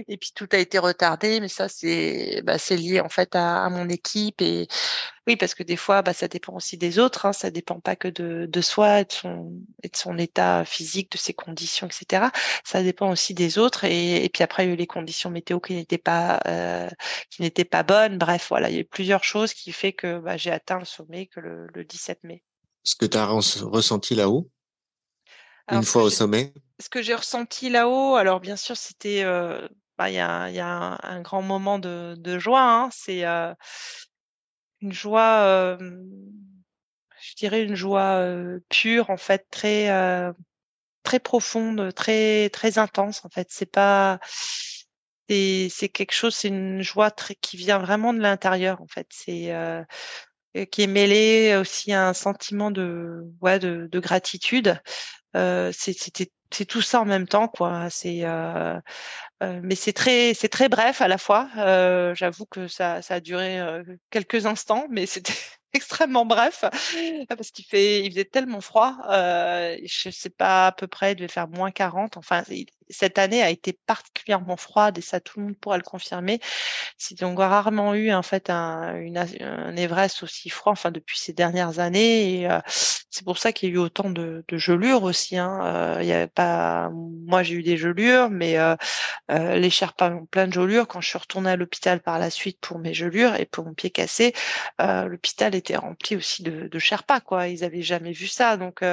et puis tout a été retardé, mais ça c'est, bah, lié en fait à, à, mon équipe et oui parce que des fois, bah, ça dépend aussi des autres. Hein, ça dépend pas que de, de soi, de son, et de son état physique, de ses conditions, etc. Ça dépend aussi des autres. Et, et puis après, il y a eu les conditions météo qui n'étaient pas, euh, qui n'étaient pas bonnes. Bref, voilà, il y a eu plusieurs choses qui fait que bah, j'ai atteint le sommet que le le, 17 mai. Ce que tu as ressenti là-haut? Une fois au sommet? Ce que j'ai ressenti là-haut, alors bien sûr, c'était. Euh, bah, il y, a, y, a, un, grand moment de, de joie. Hein. C'est euh, une joie, euh, je dirais une joie euh, pure, en fait, très, euh, très profonde, très, très intense. En fait, c'est pas. C'est quelque chose, c'est une joie très, qui vient vraiment de l'intérieur. En fait, c'est qui est mêlé aussi à un sentiment de ouais de, de gratitude. Euh, c'est tout ça en même temps quoi. C'est euh, euh, mais c'est très bref à la fois. J'avoue que ça ça a duré quelques instants, mais c'était extrêmement bref parce qu'il fait il faisait tellement froid. je sais pas à peu près, il devait faire moins 40. Enfin, cette année a été particulièrement froide et ça tout le monde pourra le confirmer. Donc rarement eu en fait un, une, un Everest aussi froid, enfin depuis ces dernières années. Euh, c'est pour ça qu'il y a eu autant de, gelures aussi. Hein. Euh, moi j'ai eu des gelures, mais euh, euh les Sherpas ont plein de gelures. Quand je suis retournée à l'hôpital par la suite pour mes gelures et pour mon pied cassé, euh, l'hôpital était rempli aussi de, de Sherpas quoi. Ils avaient jamais vu ça, donc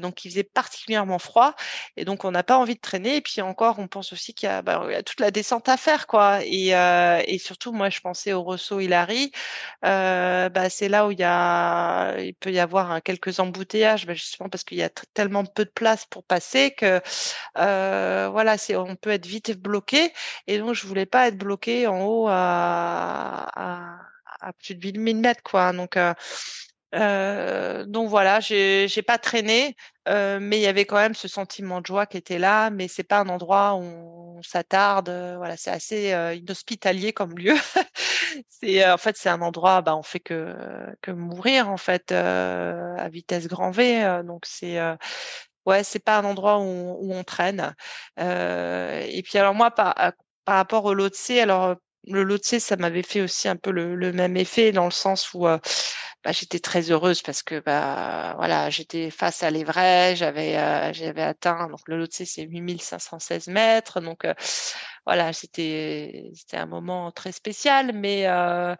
donc il faisait particulièrement froid et donc on n'a pas envie de et puis encore, on pense aussi qu'il y, bah, a toute la descente à faire, quoi. Et, euh, et surtout, moi, je pensais au Rosso Hilary. Euh, bah, c'est là où il peut y avoir quelques embouteillages, bah, justement parce qu'il y a tellement peu de place pour passer que, euh, voilà, on peut être vite bloqué. Et donc, je voulais pas être bloqué en haut à, plus de 1000 mètres, quoi. Donc, euh, euh, donc voilà, j'ai pas traîné, euh, mais il y avait quand même ce sentiment de joie qui était là. Mais c'est pas un endroit où on s'attarde. Euh, voilà, c'est assez inhospitalier comme lieu. [LAUGHS] c'est en fait c'est un endroit, bah on fait que que mourir en fait à vitesse grand V. donc c'est ouais, c'est pas un endroit où, où on traîne. et puis alors moi par par rapport au Lhotse, alors le Lhotse, ça m'avait fait aussi un peu le, le, même effet dans le sens où bah, j'étais très heureuse parce que bah voilà, j'étais face à l'Evray, j'avais euh, j'avais atteint donc le Lhotse c'est 8516 mètres, donc euh, voilà, c'était c'était un moment très spécial, mais euh,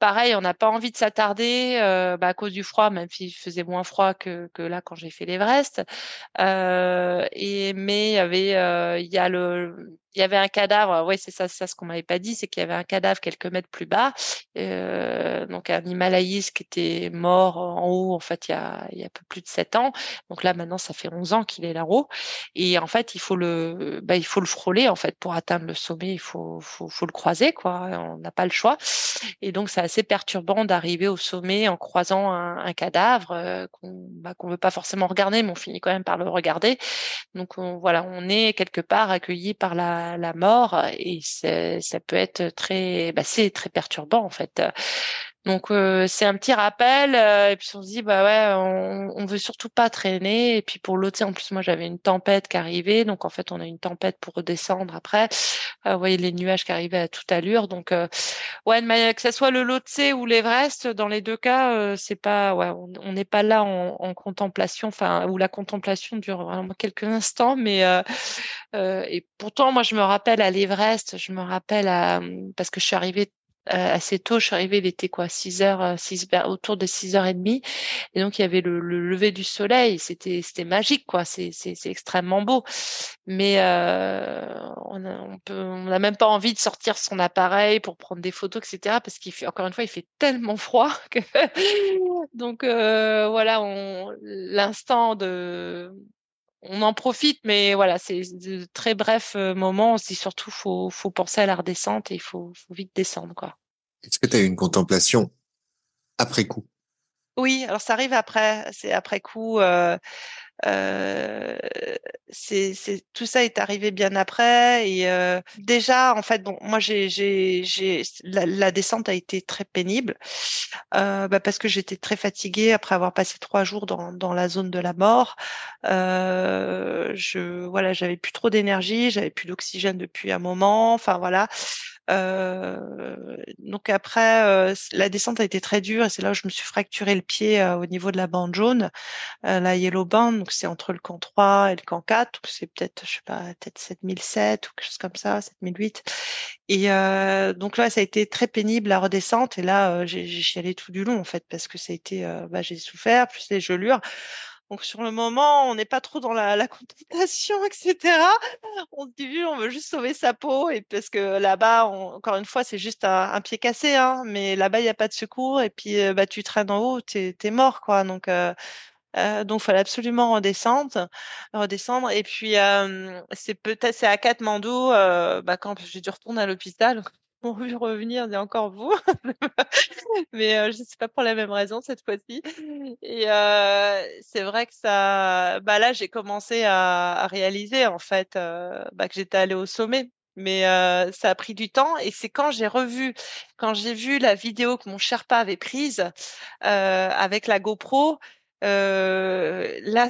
pareil, on n'a pas envie de s'attarder bah, à cause du froid, même s'il faisait moins froid que, que là quand j'ai fait l'Everest. et mais il y avait, il y a le il y avait un cadavre, oui, c'est ça, ça ce qu'on m'avait pas dit, c'est qu'il y avait un cadavre quelques mètres plus bas, euh, donc un Himalayiste qui était mort en haut, en fait, il y a, il y a un peu plus de sept ans. Donc là, maintenant, ça fait 11 ans qu'il est là-haut. Et en fait, il faut le, bah, il faut le frôler, en fait, pour atteindre le sommet, il faut, faut, faut le croiser, quoi. On n'a pas le choix. Et donc, c'est assez perturbant d'arriver au sommet en croisant un, cadavre euh, qu'on bah, qu'on veut pas forcément regarder, mais on finit quand même par le regarder. Donc, on, voilà, on est quelque part accueilli par la la, mort et ça peut être très, bah, c'est très perturbant en fait. Donc euh, c'est un petit rappel euh, et puis on se dit bah ouais on, on veut surtout pas traîner. Et puis pour l'autre en plus moi j'avais une tempête qui arrivait. Donc en fait on a une tempête pour redescendre après. Euh, vous voyez les nuages qui arrivaient à toute allure. Donc ouais que ce soit le Lhotse ou l'Everest dans les deux cas c'est pas ouais on n'est pas là en, en contemplation enfin où la contemplation dure vraiment quelques instants. Mais et pourtant moi je me rappelle à l'Everest je me rappelle à parce que je suis arrivée euh, assez tôt. Je suis arrivée, il était quoi, 6 heures, 6, euh, autour de 6 heures et demie. Et donc, il y avait le, lever du soleil. C'était, c'était magique, quoi. C'est, c'est, extrêmement beau. Mais euh, on, a, on peut, on n'a même pas envie de sortir son appareil pour prendre des photos, etc. Parce qu'il fait, encore une fois, il fait tellement froid [LAUGHS] donc euh, voilà, l'instant de on en profite, mais voilà, c'est de très brefs euh, moments. On se dit surtout, faut, faut penser à la redescente et il faut, faut vite descendre, quoi. Est-ce que tu as eu une contemplation après coup? Oui, alors ça arrive après. C'est après coup. Euh, c'est, c'est tout ça est arrivé bien après et euh, déjà en fait bon moi j'ai j'ai j'ai la, la, descente a été très pénible euh, bah parce que j'étais très fatiguée après avoir passé trois jours dans dans la zone de la mort. Je voilà j'avais plus trop d'énergie j'avais plus d'oxygène depuis un moment enfin voilà donc après, euh, la descente a été très dure et c'est là où je me suis fracturé le pied euh, au niveau de la bande jaune, la yellow band. Donc c'est entre le camp 3 et le camp 4. Donc c'est peut-être, je sais pas, peut-être 7007 ou quelque chose comme ça, 7008. Et donc là, ça a été très pénible la redescente. Et là, j'ai chialé tout du long en fait parce que ça a été, bah, j'ai souffert plus les gelures. Donc sur le moment, on n'est pas trop dans la, la [LAUGHS] etc. On se dit, on veut juste sauver sa peau, et parce que là-bas, encore une fois, c'est juste un, pied cassé, hein, mais là-bas, il n'y a pas de secours, et puis euh, bah, tu traînes en haut, tu es, mort, quoi. Donc, euh, euh, donc, fallait absolument redescendre, redescendre. Et puis, euh, c'est peut-être c'est à Katmandou, euh, bah, quand j'ai dû retourner à l'hôpital m'ont vu revenir, et encore vous. [LAUGHS] [LAUGHS] Mais euh, je ne sais pas pour la même raison cette fois-ci. Et euh, c'est vrai que ça, bah là, j'ai commencé à, à, réaliser en fait euh, bah, que j'étais allée au sommet. Mais euh, ça a pris du temps et c'est quand j'ai revu, quand j'ai vu la vidéo que mon Sherpa avait prise euh, avec la GoPro, euh, là,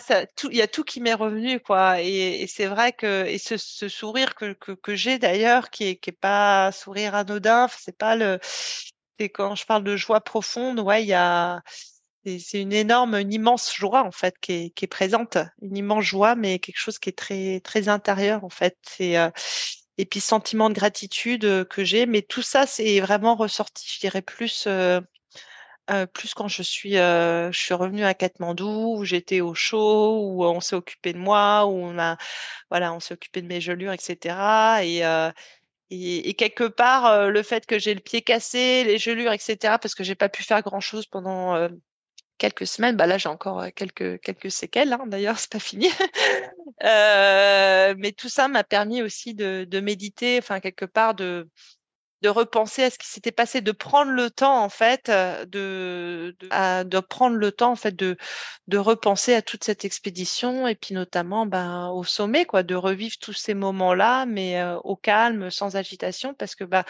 il y a tout qui m'est revenu, quoi. Et, et c'est vrai que et ce, ce sourire que, que, que j'ai d'ailleurs, qui est qui est pas sourire anodin, c'est pas le, c'est quand je parle de joie profonde, ouais, il y a c'est une énorme, une immense joie en fait qui est, qui est présente, une immense joie, mais quelque chose qui est très très intérieur en fait. C'est euh, et puis sentiment de gratitude que j'ai, mais tout ça c'est vraiment ressorti, je dirais plus euh, euh, plus quand je suis, euh, je suis revenue à Katmandou, où j'étais au chaud, où on s'est occupé de moi, où on a, voilà, on s'est occupé de mes gelures, etc. Et, euh, et, et, quelque part, euh, le fait que j'ai le pied cassé, les gelures, etc., parce que j'ai pas pu faire grand chose pendant quelques semaines. Bah là, j'ai encore quelques quelques séquelles. Hein, D'ailleurs, [LAUGHS] c'est pas fini. mais tout ça m'a permis aussi de, de méditer, enfin quelque part de de repenser à ce qui s'était passé, de prendre le temps en fait, euh, de de, prendre le temps en fait de de repenser à toute cette expédition et puis notamment ben au sommet quoi, de revivre tous ces moments là, mais euh, au calme, sans agitation, parce que bah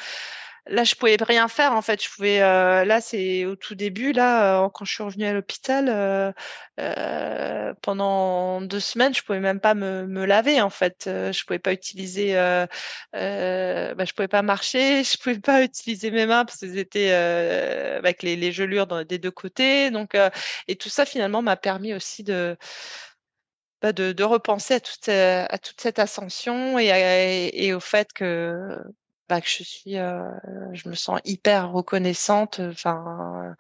là je pouvais rien faire en fait. Je pouvais euh, là c'est au tout début là euh, quand je suis revenue à l'hôpital euh, euh pendant deux semaines je pouvais même pas me, me laver en fait. Je pouvais pas utiliser bah, je pouvais pas marcher [LAUGHS] je pouvais pas utiliser mes mains parce qu'elles étaient avec les, les gelures des deux côtés. Donc et tout ça finalement m'a permis aussi de bah de, de, repenser à toute, à toute cette ascension et, et au fait que bah, que je suis, euh, je me sens hyper reconnaissante, enfin,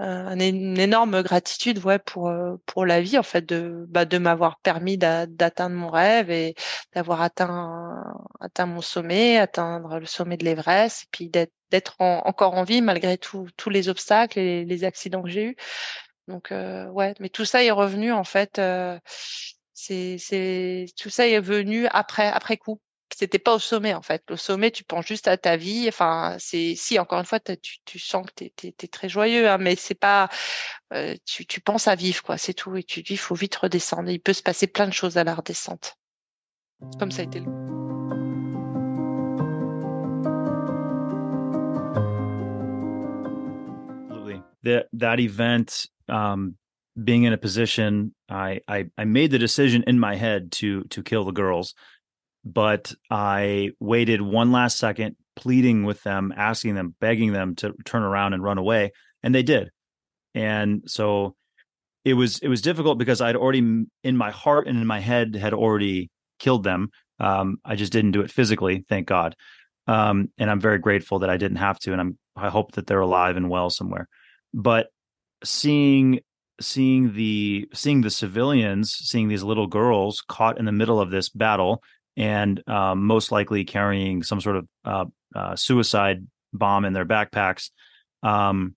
euh, une énorme gratitude, ouais, pour euh, pour la vie en fait, de bah, de m'avoir permis d'atteindre mon rêve et d'avoir atteint atteint mon sommet, atteindre le sommet de l'Everest, et puis d'être encore en vie malgré tous les obstacles et les, accidents que j'ai eus. Donc ouais, mais tout ça est revenu en fait. c'est c'est tout ça est venu après après coup c'était pas au sommet en fait. Au sommet, tu penses juste à ta vie. Enfin, c'est si encore une fois, tu, tu sens que tu es, très joyeux, hein, mais c'est pas. Euh, tu, tu penses à vivre quoi, c'est tout. Et tu dis, il faut vite redescendre. Il peut se passer plein de choses à la redescente. Comme ça a été le. That that event, um, being in a position, I, I I made the decision in my head to to kill the girls. But I waited one last second, pleading with them, asking them, begging them to turn around and run away, and they did. And so it was it was difficult because I'd already in my heart and in my head had already killed them. Um, I just didn't do it physically, thank God. Um, and I'm very grateful that I didn't have to, and I'm I hope that they're alive and well somewhere. But seeing seeing the seeing the civilians, seeing these little girls caught in the middle of this battle and um, most likely carrying some sort of uh, uh, suicide bomb in their backpacks. Um,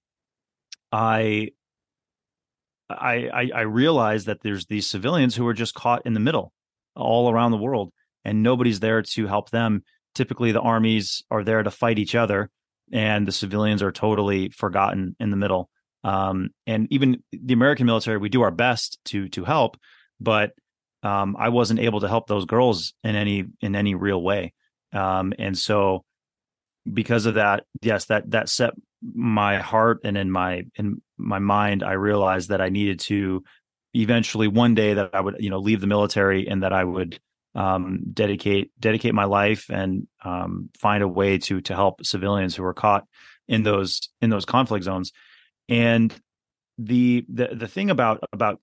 I, I, I realized that there's these civilians who are just caught in the middle, all around the world, and nobody's there to help them. Typically, the armies are there to fight each other, and the civilians are totally forgotten in the middle. Um, and even the American military, we do our best to to help, but um, I wasn't able to help those girls in any in any real way. Um, and so because of that, yes, that that set my heart and in my in my mind, I realized that I needed to eventually one day that I would you know leave the military and that I would um, dedicate dedicate my life and um, find a way to to help civilians who were caught in those in those conflict zones. And the the the thing about about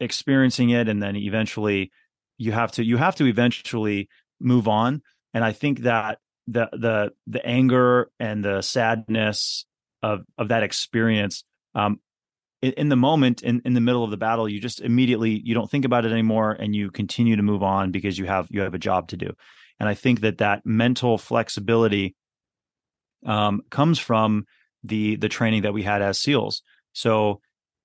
experiencing it and then eventually you have to you have to eventually move on. And i think that the the the anger and the sadness of of that experience um in, in the moment in, in the middle of the battle you just immediately you don't think about it anymore and you continue to move on because you have you have a job to do. And i think that that mental flexibility um comes from the the training that we had as seals. So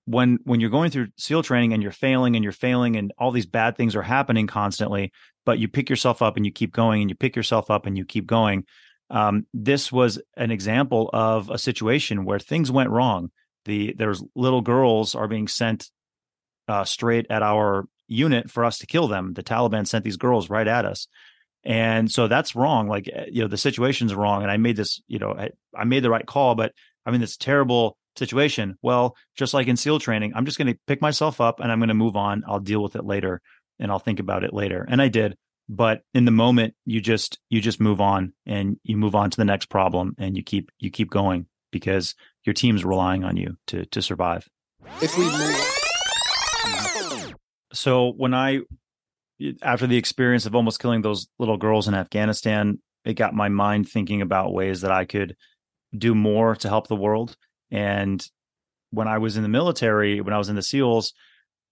when when you're going through seal training and you're failing and you're failing and all these bad things are happening constantly but you pick yourself up and you keep going and you pick yourself up and you keep going um, this was an example of a situation where things went wrong. The there's little girls are being sent uh, straight at our unit for us to kill them. The taliban sent these girls right at us. And so that's wrong. Like eh, you know the situation's wrong and i made this you know I, I made the right call but i mean it's terrible situation. Well, just like in SEAL training, I'm just going to pick myself up and I'm going to move on. I'll deal with it later and I'll think about it later. And I did. But in the moment, you just you just move on and you move on to the next problem and you keep you keep going because your team's relying on you to to survive. If we move So when I after the experience of almost killing those little girls in Afghanistan, it got my mind thinking about ways that I could do more to help the world and when I was in the military, when I was in the SEALs,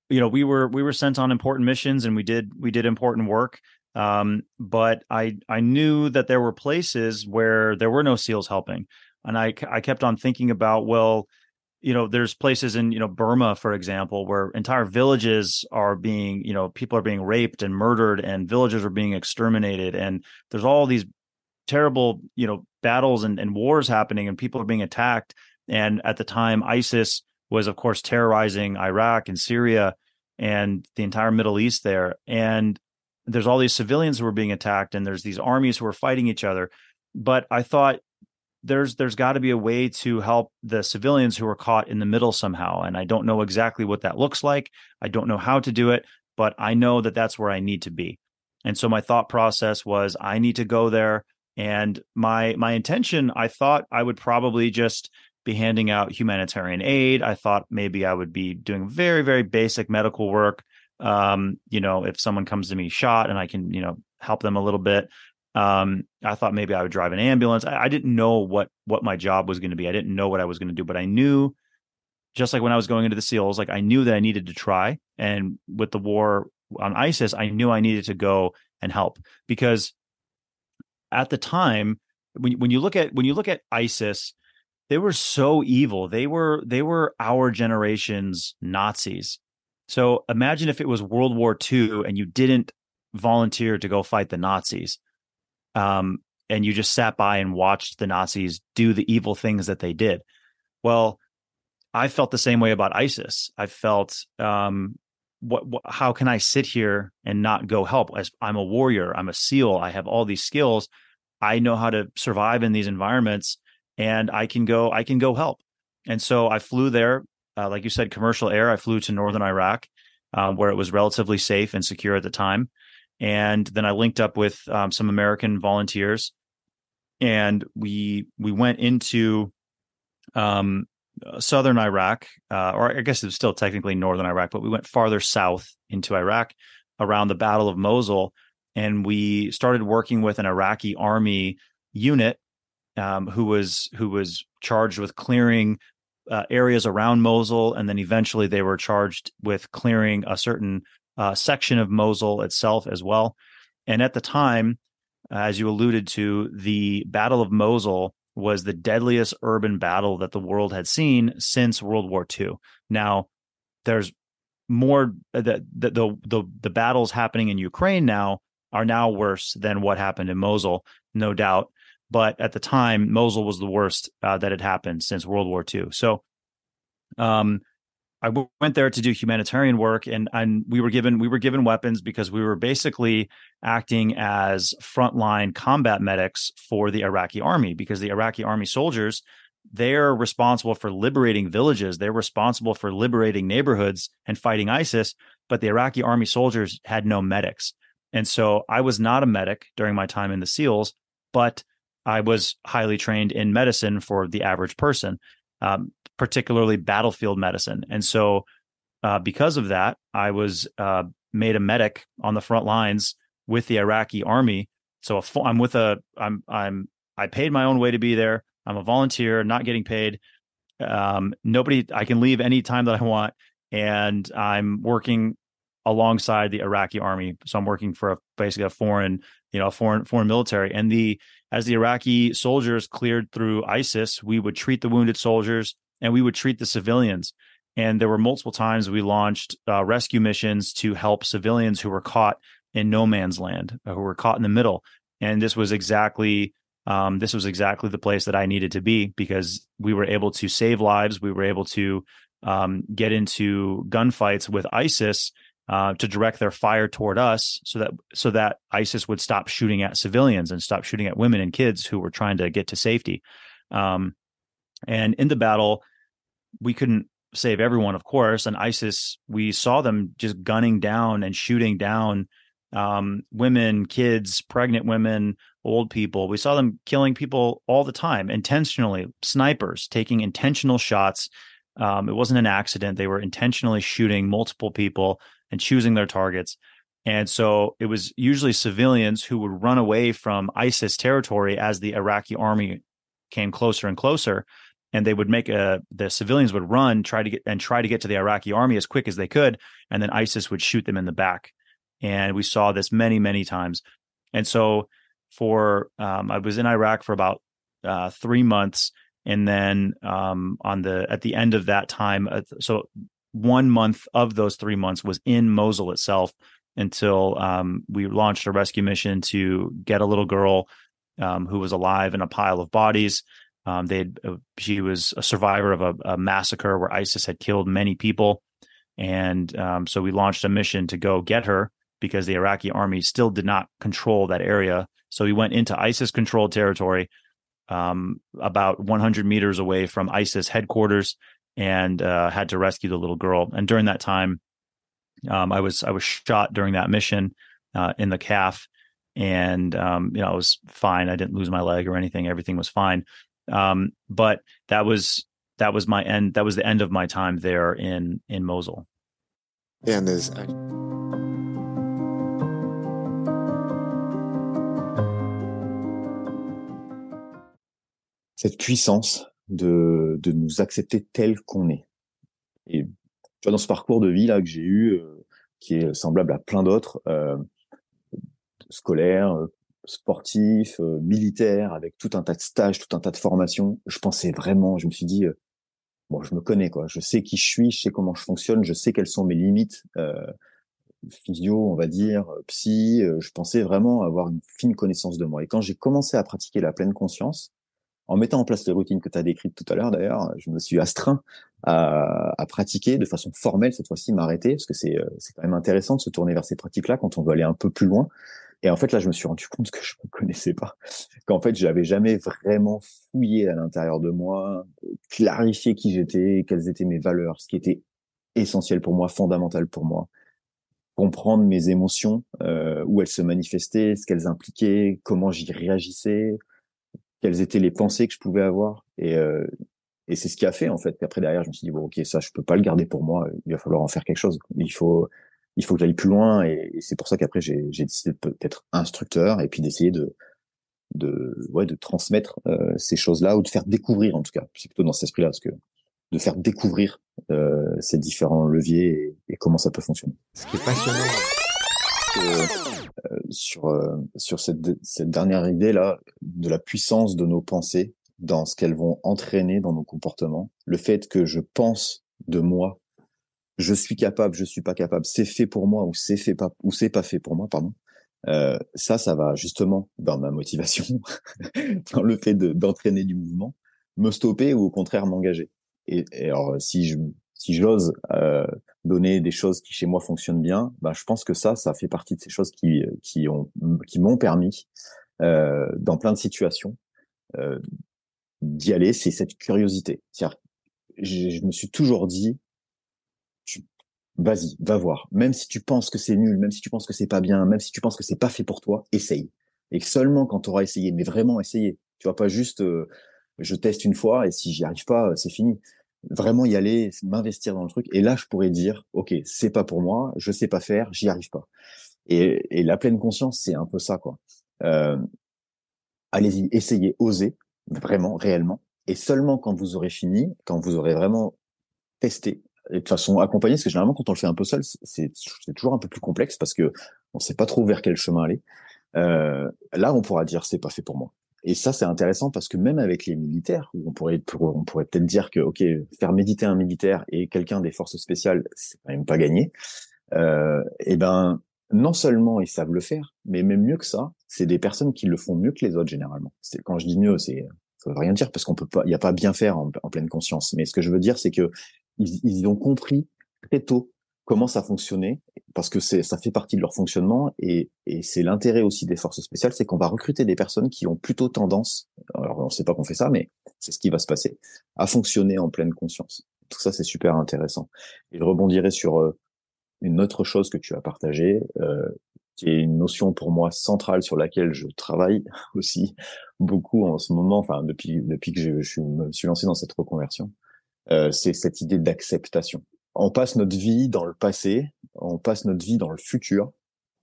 you know, we were we were sent on important missions and we did we did important work. Um, but I I knew that there were places where there were no SEALs helping, and I I kept on thinking about well, you know, there's places in you know Burma, for example, where entire villages are being you know people are being raped and murdered, and villages are being exterminated, and there's all these terrible you know battles and, and wars happening, and people are being attacked and at the time, ISIS was, of course, terrorizing Iraq and Syria and the entire Middle East there. And there's all these civilians who were being attacked, and there's these armies who are fighting each other. But I thought there's there's got to be a way to help the civilians who are caught in the middle somehow. And I don't know exactly what that looks like. I don't know how to do it, but I know that that's where I need to be. And so my thought process was I need to go there. And my my intention, I thought I would probably just be handing out humanitarian aid. I thought maybe I would be doing very, very basic medical work. Um, you know, if someone comes to me shot and I can, you know, help them a little bit. Um, I thought maybe I would drive an ambulance. I, I didn't know what what my job was going to be. I didn't know what I was going to do, but I knew, just like when I was going into the SEALs, like I knew that I needed to try. And with the war on ISIS, I knew I needed to go and help because at the time, when when you look at when you look at ISIS, they were so evil. They were they were our generation's Nazis. So imagine if it was World War II and you didn't volunteer to go fight the Nazis um, and you just sat by and watched the Nazis do the evil things that they did. Well, I felt the same way about ISIS. I felt, um, what, what, how can I sit here and not go help? As I'm a warrior, I'm a SEAL, I have all these skills. I know how to survive in these environments, and I can go, I can go help. And so I flew there, uh, like you said, commercial air. I flew to northern Iraq, uh, where it was relatively safe and secure at the time and then I linked up with um, some American volunteers, and we we went into um, southern Iraq, uh, or I guess it was still technically northern Iraq, but we went farther south into Iraq around the Battle of Mosul, and we started working with an Iraqi army unit um, who was who was charged with clearing uh, areas around Mosul, and then eventually they were charged with clearing a certain uh, section of Mosul itself as well. And at the time, as you alluded to, the Battle of Mosul was the deadliest urban battle that the world had seen since World War II. Now, there's more uh, the the the the, the battles happening in Ukraine now are now worse than what happened in Mosul, no doubt. But at the time, Mosul was the worst uh, that had happened since World War II. So, um, I went there to do humanitarian work, and and we were given we were given weapons because we were basically acting as frontline combat medics for the Iraqi army because the Iraqi army soldiers they're responsible for liberating villages, they're responsible for liberating neighborhoods and fighting ISIS, but the Iraqi army soldiers had no medics, and so I was not a medic during my time in the SEALs, but I was highly trained in medicine for the average person. Um, particularly battlefield medicine. And so, uh, because of that, I was uh, made a medic on the front lines with the Iraqi army. So i I'm with a I'm I'm I paid my own way to be there. I'm a volunteer, not getting paid. Um, nobody, I can leave any time that I want, and I'm working alongside the Iraqi army. So I'm working for a, basically a foreign, you know, a foreign foreign military. And the as the Iraqi soldiers cleared through ISIS, we would treat the wounded soldiers and we would treat the civilians. And there were multiple times we launched uh, rescue missions to help civilians who were caught in no man's land, uh, who were caught in the middle. And this was exactly um, this was exactly the place that I needed to be because we were able to save lives. We were able to um, get into gunfights with ISIS uh, to direct their fire toward us, so that so that ISIS would stop shooting at civilians and stop shooting at women and kids who were trying to get to safety. Um, and in the battle, we couldn't save everyone, of course. And ISIS, we saw them just gunning down and shooting down um, women, kids, pregnant women, old people. We saw them killing people all the time, intentionally, snipers taking intentional shots. Um, it wasn't an accident. They were intentionally shooting multiple people and choosing their targets. And so it was usually civilians who would run away from ISIS territory as the Iraqi army came closer and closer and they would make a the civilians would run try to get and try to get to the Iraqi army as quick as they could and then ISIS would shoot them in the back and we saw this many many times and so for um, I was in Iraq for about uh, three months and then um, on the at the end of that time uh, so one month of those three months was in Mosul itself until um, we launched a rescue mission to get a little girl um, who was alive in a pile of bodies. Um, they uh, she was a survivor of a, a, massacre where ISIS had killed many people, and um, so we launched a mission to go get her because the Iraqi army still did not control that area. So we went into ISIS-controlled territory, um, about 100 meters away from ISIS headquarters, and uh, had to rescue the little girl. And during that time, um, I was I was shot during that mission uh, in the calf, and um, you know I was fine. I didn't lose my leg or anything. Everything was fine. Um, but that was that was my end. That was the end of my time there in in Mosul. And there's. Uh, Cette puissance de, de nous accepter tel qu'on est. Et tu vois, dans ce parcours de vie là que j'ai eu, euh, qui est semblable à plein d'autres, euh, scolaires, sportifs, euh, militaires, avec tout un tas de stages, tout un tas de formations, je pensais vraiment, je me suis dit, euh, bon, je me connais quoi, je sais qui je suis, je sais comment je fonctionne, je sais quelles sont mes limites. Euh, physio, on va dire, psy, je pensais vraiment avoir une fine connaissance de moi. Et quand j'ai commencé à pratiquer la pleine conscience, en mettant en place les routines que tu as décrites tout à l'heure d'ailleurs, je me suis astreint à, pratiquer de façon formelle cette fois-ci, m'arrêter, parce que c'est c'est quand même intéressant de se tourner vers ces pratiques-là quand on veut aller un peu plus loin. Et en fait, là, je me suis rendu compte que je ne me connaissais pas, [LAUGHS] qu'en fait, j'avais jamais vraiment fouillé à l'intérieur de moi, clarifié qui j'étais, quelles étaient mes valeurs, ce qui était essentiel pour moi, fondamental pour moi, comprendre mes émotions, euh, où elles se manifestaient, ce qu'elles impliquaient, comment j'y réagissais, quelles étaient les pensées que je pouvais avoir. Et, euh, et c'est ce qui a fait en fait qu'après derrière, je me suis dit bon, ok, ça, je peux pas le garder pour moi. Il va falloir en faire quelque chose. Il faut il faut que j'aille plus loin et, c'est pour ça qu'après j'ai décidé d'être instructeur et puis d'essayer de de ouais de transmettre euh, ces choses-là ou de faire découvrir en tout cas c'est plutôt dans cet esprit-là parce que de faire découvrir euh, ces différents leviers et, comment ça peut fonctionner. Ce qui est passionnant sur euh, sur cette cette dernière idée là de la puissance de nos pensées dans ce qu'elles vont entraîner dans nos comportements, le fait que je pense de moi je suis capable, je suis pas capable, c'est fait pour moi ou c'est fait pas ou c'est pas fait pour moi, pardon. Euh, ça, ça va justement dans ma motivation, [LAUGHS] dans le fait d'entraîner du mouvement, me stopper ou au contraire m'engager. Et, alors, si je si j'ose euh, donner des choses qui chez moi fonctionnent bien, bah, je pense que ça, ça fait partie de ces choses qui qui ont qui m'ont permis euh, dans plein de situations euh, d'y aller. C'est cette curiosité. C'est-à-dire, je me suis toujours dit, vas-y, va voir. Même si tu penses que c'est nul, même si tu penses que c'est pas bien, même si tu penses que c'est pas fait pour toi, essaye. Et seulement quand tu auras essayé, mais vraiment essayer. Tu vas pas juste euh, je teste une fois et si j'y arrive pas, euh, c'est fini. Vraiment y aller, m'investir dans le truc. Et là, je pourrais dire, ok, c'est pas pour moi, je sais pas faire, j'y arrive pas. Et, et, la pleine conscience, c'est un peu ça, quoi. Euh, allez-y, essayez, osez, vraiment, réellement. Et seulement quand vous aurez fini, quand vous aurez vraiment testé, de façon accompagnée, parce que généralement quand on le fait un peu seul, c'est toujours un peu plus complexe parce que on sait pas trop vers quel chemin aller. Euh, là, on pourra dire c'est pas fait pour moi. Et ça, c'est intéressant parce que même avec les militaires, on pourrait, on pourrait peut-être dire que, ok, faire méditer un militaire et quelqu'un des forces spéciales, c'est quand même pas gagné. Euh, et ben, non seulement ils savent le faire, mais même mieux que ça, c'est des personnes qui le font mieux que les autres généralement. Quand je dis mieux, c'est ça veut rien dire parce qu'on peut pas, il n'y a pas bien faire en, en, pleine conscience. Mais ce que je veux dire, c'est que ils, ils, ont compris très tôt comment ça fonctionnait parce que ça fait partie de leur fonctionnement et, et c'est l'intérêt aussi des forces spéciales, c'est qu'on va recruter des personnes qui ont plutôt tendance, alors on ne sait pas qu'on fait ça, mais c'est ce qui va se passer, à fonctionner en pleine conscience. Tout ça c'est super intéressant. Et je rebondirai sur euh, une autre chose que tu as partagée, euh, qui est une notion pour moi centrale sur laquelle je travaille [LAUGHS] aussi beaucoup en ce moment, enfin depuis depuis que je, je me suis lancé dans cette reconversion euh, c'est cette idée d'acceptation. On passe notre vie dans le passé, on passe notre vie dans le futur,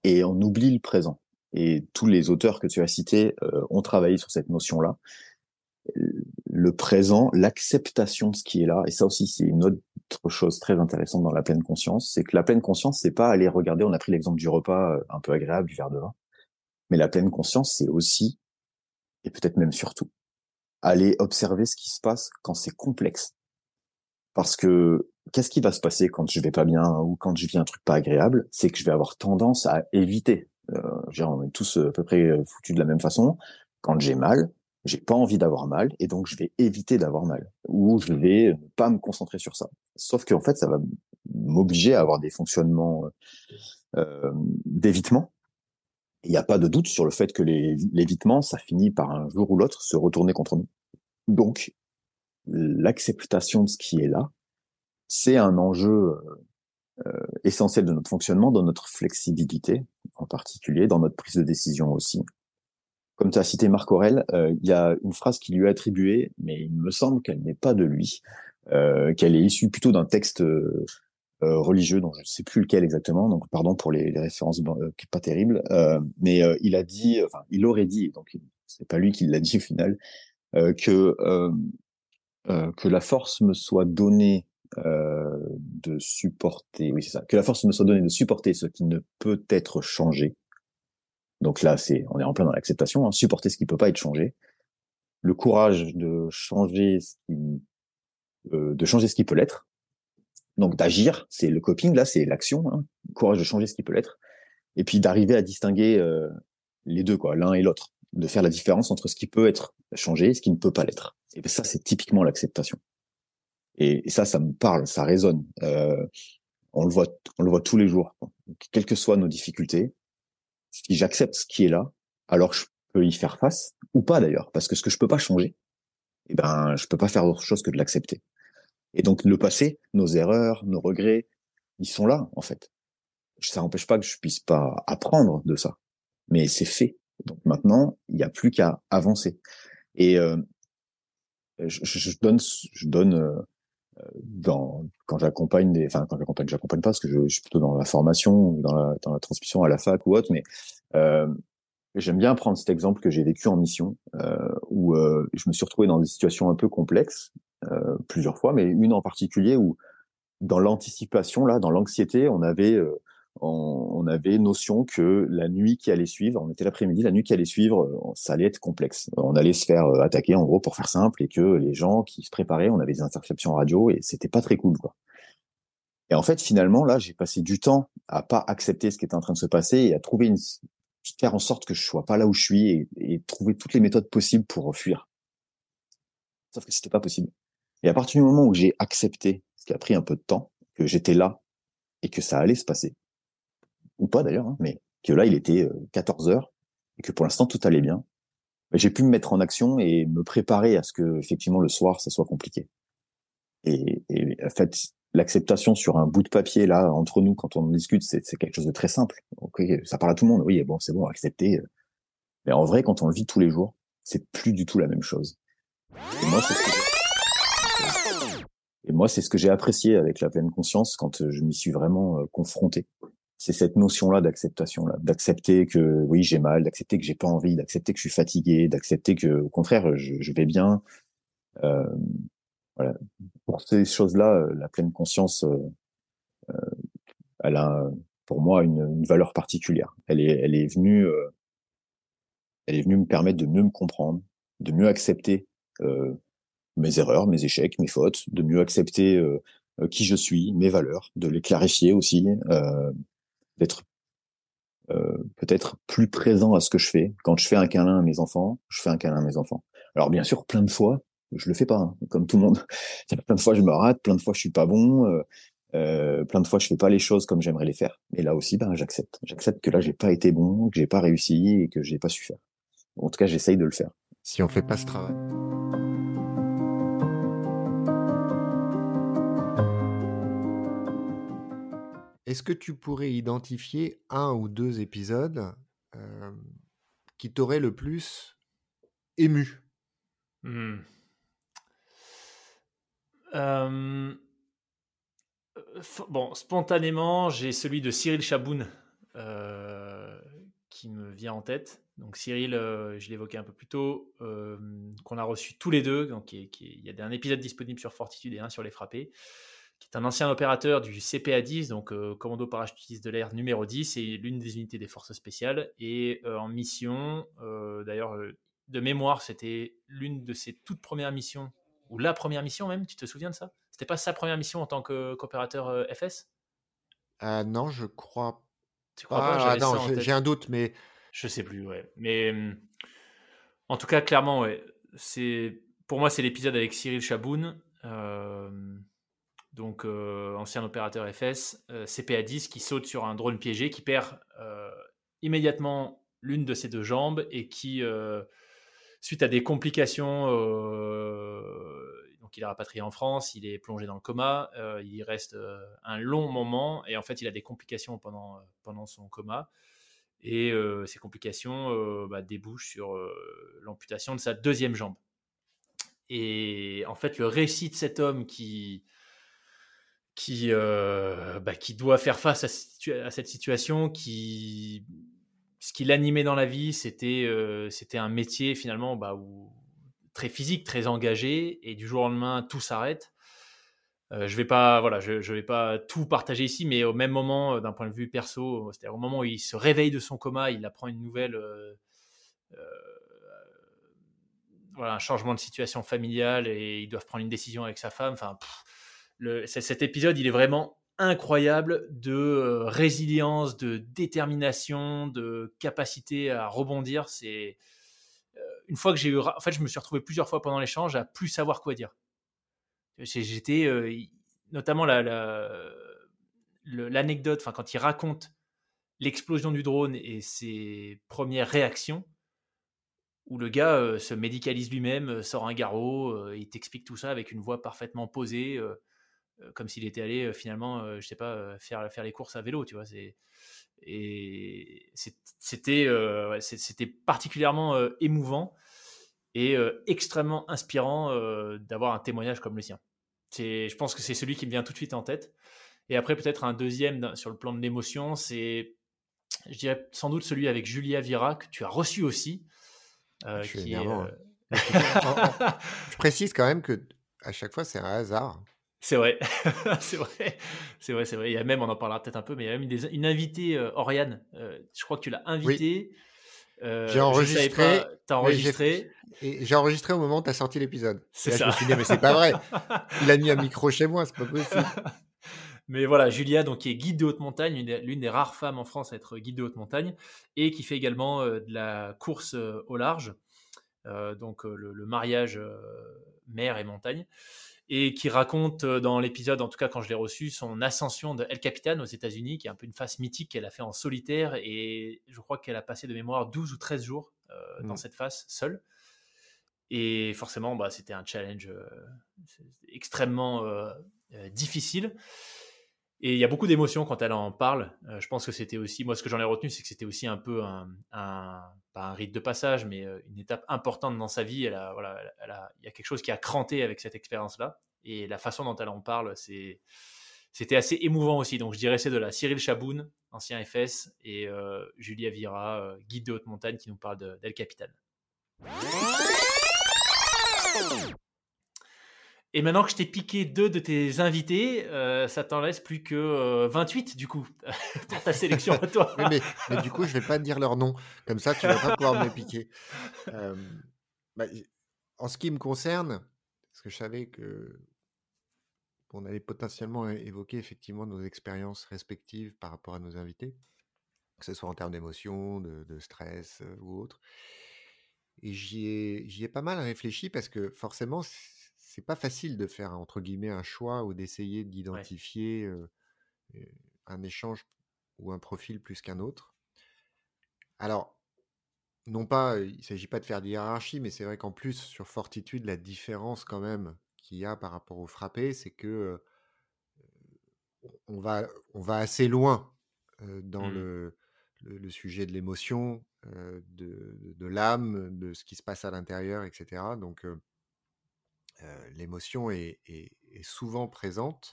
et on oublie le présent. Et tous les auteurs que tu as cités euh, ont travaillé sur cette notion-là. Le présent, l'acceptation de ce qui est là, et ça aussi c'est une autre chose très intéressante dans la pleine conscience, c'est que la pleine conscience, c'est pas aller regarder, on a pris l'exemple du repas euh, un peu agréable, du verre de vin, mais la pleine conscience, c'est aussi, et peut-être même surtout, aller observer ce qui se passe quand c'est complexe, parce que qu'est-ce qui va se passer quand je vais pas bien ou quand je vis un truc pas agréable? C'est que je vais avoir tendance à éviter. Euh, on est tous à peu près euh, foutus de la même façon. Quand j'ai mal, j'ai pas envie d'avoir mal et donc je vais éviter d'avoir mal ou je vais ne pas me concentrer sur ça. Sauf qu'en fait, ça va m'obliger à avoir des fonctionnements euh, d'évitement. Il n'y a pas de doute sur le fait que l'évitement, ça finit par un jour ou l'autre se retourner contre nous. Donc, l'acceptation de ce qui est là, c'est un enjeu euh, euh, essentiel de notre fonctionnement, dans notre flexibilité en particulier, dans notre prise de décision aussi. Comme tu as cité Marc Aurel, euh, il y a une phrase qui lui est attribuée, mais il me semble qu'elle n'est pas de lui, qu'elle est issue plutôt d'un texte religieux dont je ne sais plus lequel exactement, donc pardon pour les, références pas terribles, mais il a dit, enfin il aurait dit, donc c'est pas lui qui l'a dit au final, que que la force me soit donnée de supporter, oui c'est ça, que la force me soit donnée de supporter ce qui ne peut être changé. Donc là, c'est, on est en plein dans l'acceptation, hein, supporter ce qui peut pas être changé, le courage de changer ce qui, euh, de changer ce qui peut l'être. Donc d'agir, c'est le coping là, c'est l'action, hein, courage de changer ce qui peut l'être, et puis d'arriver à distinguer euh, les deux quoi, l'un et l'autre, de faire la différence entre ce qui peut être changé et ce qui ne peut pas l'être. Et ça, c'est typiquement l'acceptation. Et, ça, ça me parle, ça résonne. Euh, on le voit, on le voit tous les jours. Quelles que soient nos difficultés, si j'accepte ce qui est là, alors je peux y faire face ou pas d'ailleurs, parce que ce que je peux pas changer, eh ben, je peux pas faire autre chose que de l'accepter. Et donc le passé, nos erreurs, nos regrets, ils sont là en fait. Ça n'empêche pas que je puisse pas apprendre de ça, mais c'est fait. Donc maintenant, il n'y a plus qu'à avancer. Et euh, je, je, donne, je donne euh, quand j'accompagne des, enfin quand j'accompagne, j'accompagne pas parce que je, suis plutôt dans la formation, dans la, dans la transmission à la fac ou autre, mais euh, j'aime bien prendre cet exemple que j'ai vécu en mission euh, où euh, je me suis retrouvé dans des situations un peu complexes plusieurs fois, mais une en particulier où dans l'anticipation là, dans l'anxiété, on avait on, avait notion que la nuit qui allait suivre, on était l'après-midi, la nuit qui allait suivre, euh, ça allait être complexe. On allait se faire euh, attaquer, en gros, pour faire simple, et que les gens qui se préparaient, on avait des interceptions radio, et c'était pas très cool. Et en fait, finalement, là, j'ai passé du temps à pas accepter ce qui était en train de se passer et à trouver une, faire en sorte que je sois pas là où je suis et, et trouver toutes les méthodes possibles pour fuir. Sauf que c'était pas possible. Et à partir du moment où j'ai accepté, ce qui a pris un peu de temps, que j'étais là et que ça allait se passer, ou pas d'ailleurs, hein, mais que là, il était 14 euh, heures et que pour l'instant, tout allait bien. J'ai pu me mettre en action et me préparer à ce que, effectivement, le soir, ça soit compliqué. Et, et en fait, l'acceptation sur un bout de papier, là, entre nous, quand on discute, c'est quelque chose de très simple. Ok, ça parle à tout le monde. Oui, bon, c'est bon, accepter. Mais en vrai, quand on le vit tous les jours, c'est plus du tout la même chose. Et moi, c'est ce que, j'ai apprécié avec la pleine conscience quand je m'y suis vraiment euh, confronté c'est cette notion-là d'acceptation, là, d'accepter que oui j'ai mal, d'accepter que j'ai pas envie, d'accepter que je suis fatigué, d'accepter que au contraire je, je vais bien. Euh, voilà. Pour ces choses-là, euh, la pleine conscience, euh, euh, elle a pour moi une, une, valeur particulière. Elle est, elle est venue, euh, elle est venue me permettre de mieux me comprendre, de mieux accepter mes erreurs, mes échecs, mes fautes, de mieux accepter qui je suis, mes valeurs, de les clarifier aussi. Euh, d'être euh, peut-être plus présent à ce que je fais. Quand je fais un câlin à mes enfants, je fais un câlin à mes enfants. Alors bien sûr, plein de fois, je le fais pas, hein, comme tout le monde. [LAUGHS] plein de fois, je me rate, plein de fois, je suis pas bon, euh, euh, plein de fois, je fais pas les choses comme j'aimerais les faire. Et là aussi, ben, j'accepte. J'accepte que là, j'ai pas été bon, que j'ai pas réussi et que j'ai pas su faire. En tout cas, j'essaye de le faire. Si on fait pas ce travail. Est-ce que tu pourrais identifier un ou deux épisodes qui t'auraient le plus ému? Mmh. spontanément, j'ai celui de Cyril Chaboun qui me vient en tête. Donc Cyril, je l'évoquais un peu plus tôt, qu'on a reçu tous les deux. Il y a un épisode disponible sur Fortitude et un sur les frappés qui est un ancien opérateur du CPA-10, donc euh, commando parachutiste de l'air numéro 10, et l'une des unités des forces spéciales, et euh, en mission, euh, d'ailleurs, de mémoire, c'était l'une de ses toutes premières missions, ou la première mission même, tu te souviens de ça? C'était pas sa première mission en tant qu'opérateur FS Non, je crois tu crois pas? ah, non, j'ai un doute, mais... Je sais plus, ouais. Mais en tout cas, clairement, ouais. C'est, pour moi, c'est l'épisode avec Cyril Chaboun. Euh, donc euh, ancien opérateur FS, euh, CPA-10 qui saute sur un drone piégé, qui perd euh, immédiatement l'une de ses deux jambes et qui, suite à des complications, donc il est rapatrié en France, il est plongé dans le coma, il reste un long moment et en fait il a des complications pendant, son coma. Et ces complications bah, débouchent sur l'amputation de sa deuxième jambe. Et en fait, le récit de cet homme qui, qui, euh, bah, qui doit faire face à, cette situation, qui, ce qui l'animait dans la vie, c'était euh, un métier finalement bah, très physique, très engagé, et du jour au lendemain, tout s'arrête. Euh, je vais voilà, je, vais pas tout partager ici, mais au même moment, d'un point de vue perso, c'est-à-dire au moment où il se réveille de son coma, il apprend une nouvelle, voilà, un changement de situation familiale et ils doivent prendre une décision avec sa femme. Enfin, cet épisode, il est vraiment incroyable de résilience, de détermination, de capacité à rebondir. C'est une fois que j'ai eu, en fait, je me suis retrouvé plusieurs fois pendant l'échange à plus savoir quoi dire. J'étais euh, notamment l'anecdote, enfin quand il raconte l'explosion du drone et ses premières réactions, où le gars euh, se médicalise lui-même, euh, sort un garrot, il t'explique tout ça avec une voix parfaitement posée, comme s'il était allé finalement, je sais pas, faire faire les courses à vélo, tu vois. Et c'était c'était particulièrement émouvant et extrêmement inspirant d'avoir un témoignage comme le sien. Je pense que c'est celui qui me vient tout de suite en tête. Et après, peut-être un deuxième sur le plan de l'émotion, c'est, je dirais sans doute celui avec Julia Vira, que tu as reçu aussi. Euh, je, euh, [LAUGHS] je précise quand même que à chaque fois, c'est un hasard. C'est vrai, [LAUGHS] c'est vrai, c'est vrai, c'est vrai. Il y a même, on en parlera peut-être un peu, mais il y a même une, invitée, euh, Oriane. je crois que tu l'as invitée. j'ai enregistré. T'as enregistré. J'ai enregistré au moment où tu as sorti l'épisode. C'est ça. Je me suis dit, mais c'est pas vrai. [LAUGHS] Il a mis un micro chez moi, c'est pas possible. [LAUGHS] Mais voilà, Julia, donc, qui est guide de haute montagne, l'une des rares femmes en France à être guide de haute montagne, et qui fait également euh, de la course euh, au large, euh, donc le, mariage mer et montagne, et qui raconte dans l'épisode, en tout cas quand je l'ai reçu, son ascension de El Capitan aux États-Unis, qui est un peu une phase mythique qu'elle a fait en solitaire, et je crois qu'elle a passé de mémoire 12 ou 13 jours dans mmh. cette phase seule. Et forcément, bah, c'était un challenge euh, extrêmement euh, euh, difficile. Et il y a beaucoup d'émotions quand elle en parle. je pense que c'était aussi, moi ce que j'en ai retenu, c'est que c'était aussi un peu un, un rite de passage, mais une étape importante dans sa vie. Elle a, voilà, il y a quelque chose qui a cranté avec cette expérience-là. Et la façon dont elle en parle, c'est, c'était assez émouvant aussi. Donc je dirais c'est de la Cyril Chaboun, ancien FS, et Julia Vira, guide de haute montagne, qui nous parle d'El Capitan. Et maintenant que je t'ai piqué deux de tes invités, euh, ça t'en laisse plus que 28 euh, du coup [LAUGHS] pour ta sélection à toi. mais, du coup, je vais pas dire leur nom. Comme ça, tu vas pas pouvoir me piquer. [LAUGHS] Euh, bah, en ce qui me concerne, parce que je savais que on allait potentiellement évoquer effectivement nos expériences respectives par rapport à nos invités, que ce soit en termes d'émotion, de, de, stress ou autre. Et j'y ai, j'y ai pas mal réfléchi parce que forcément, c'est pas facile de faire entre guillemets un choix ou d'essayer d'identifier un échange ou un profil plus qu'un autre. Alors, non pas, il s'agit pas de faire de hiérarchie, mais c'est vrai qu'en plus sur Fortitude, la différence quand même qu'il y a par rapport au frappé, c'est que on va, on va assez loin dans mmh. le, le, sujet de l'émotion, de, l'âme, de ce qui se passe à l'intérieur, etc. Donc, l'émotion est, souvent présente.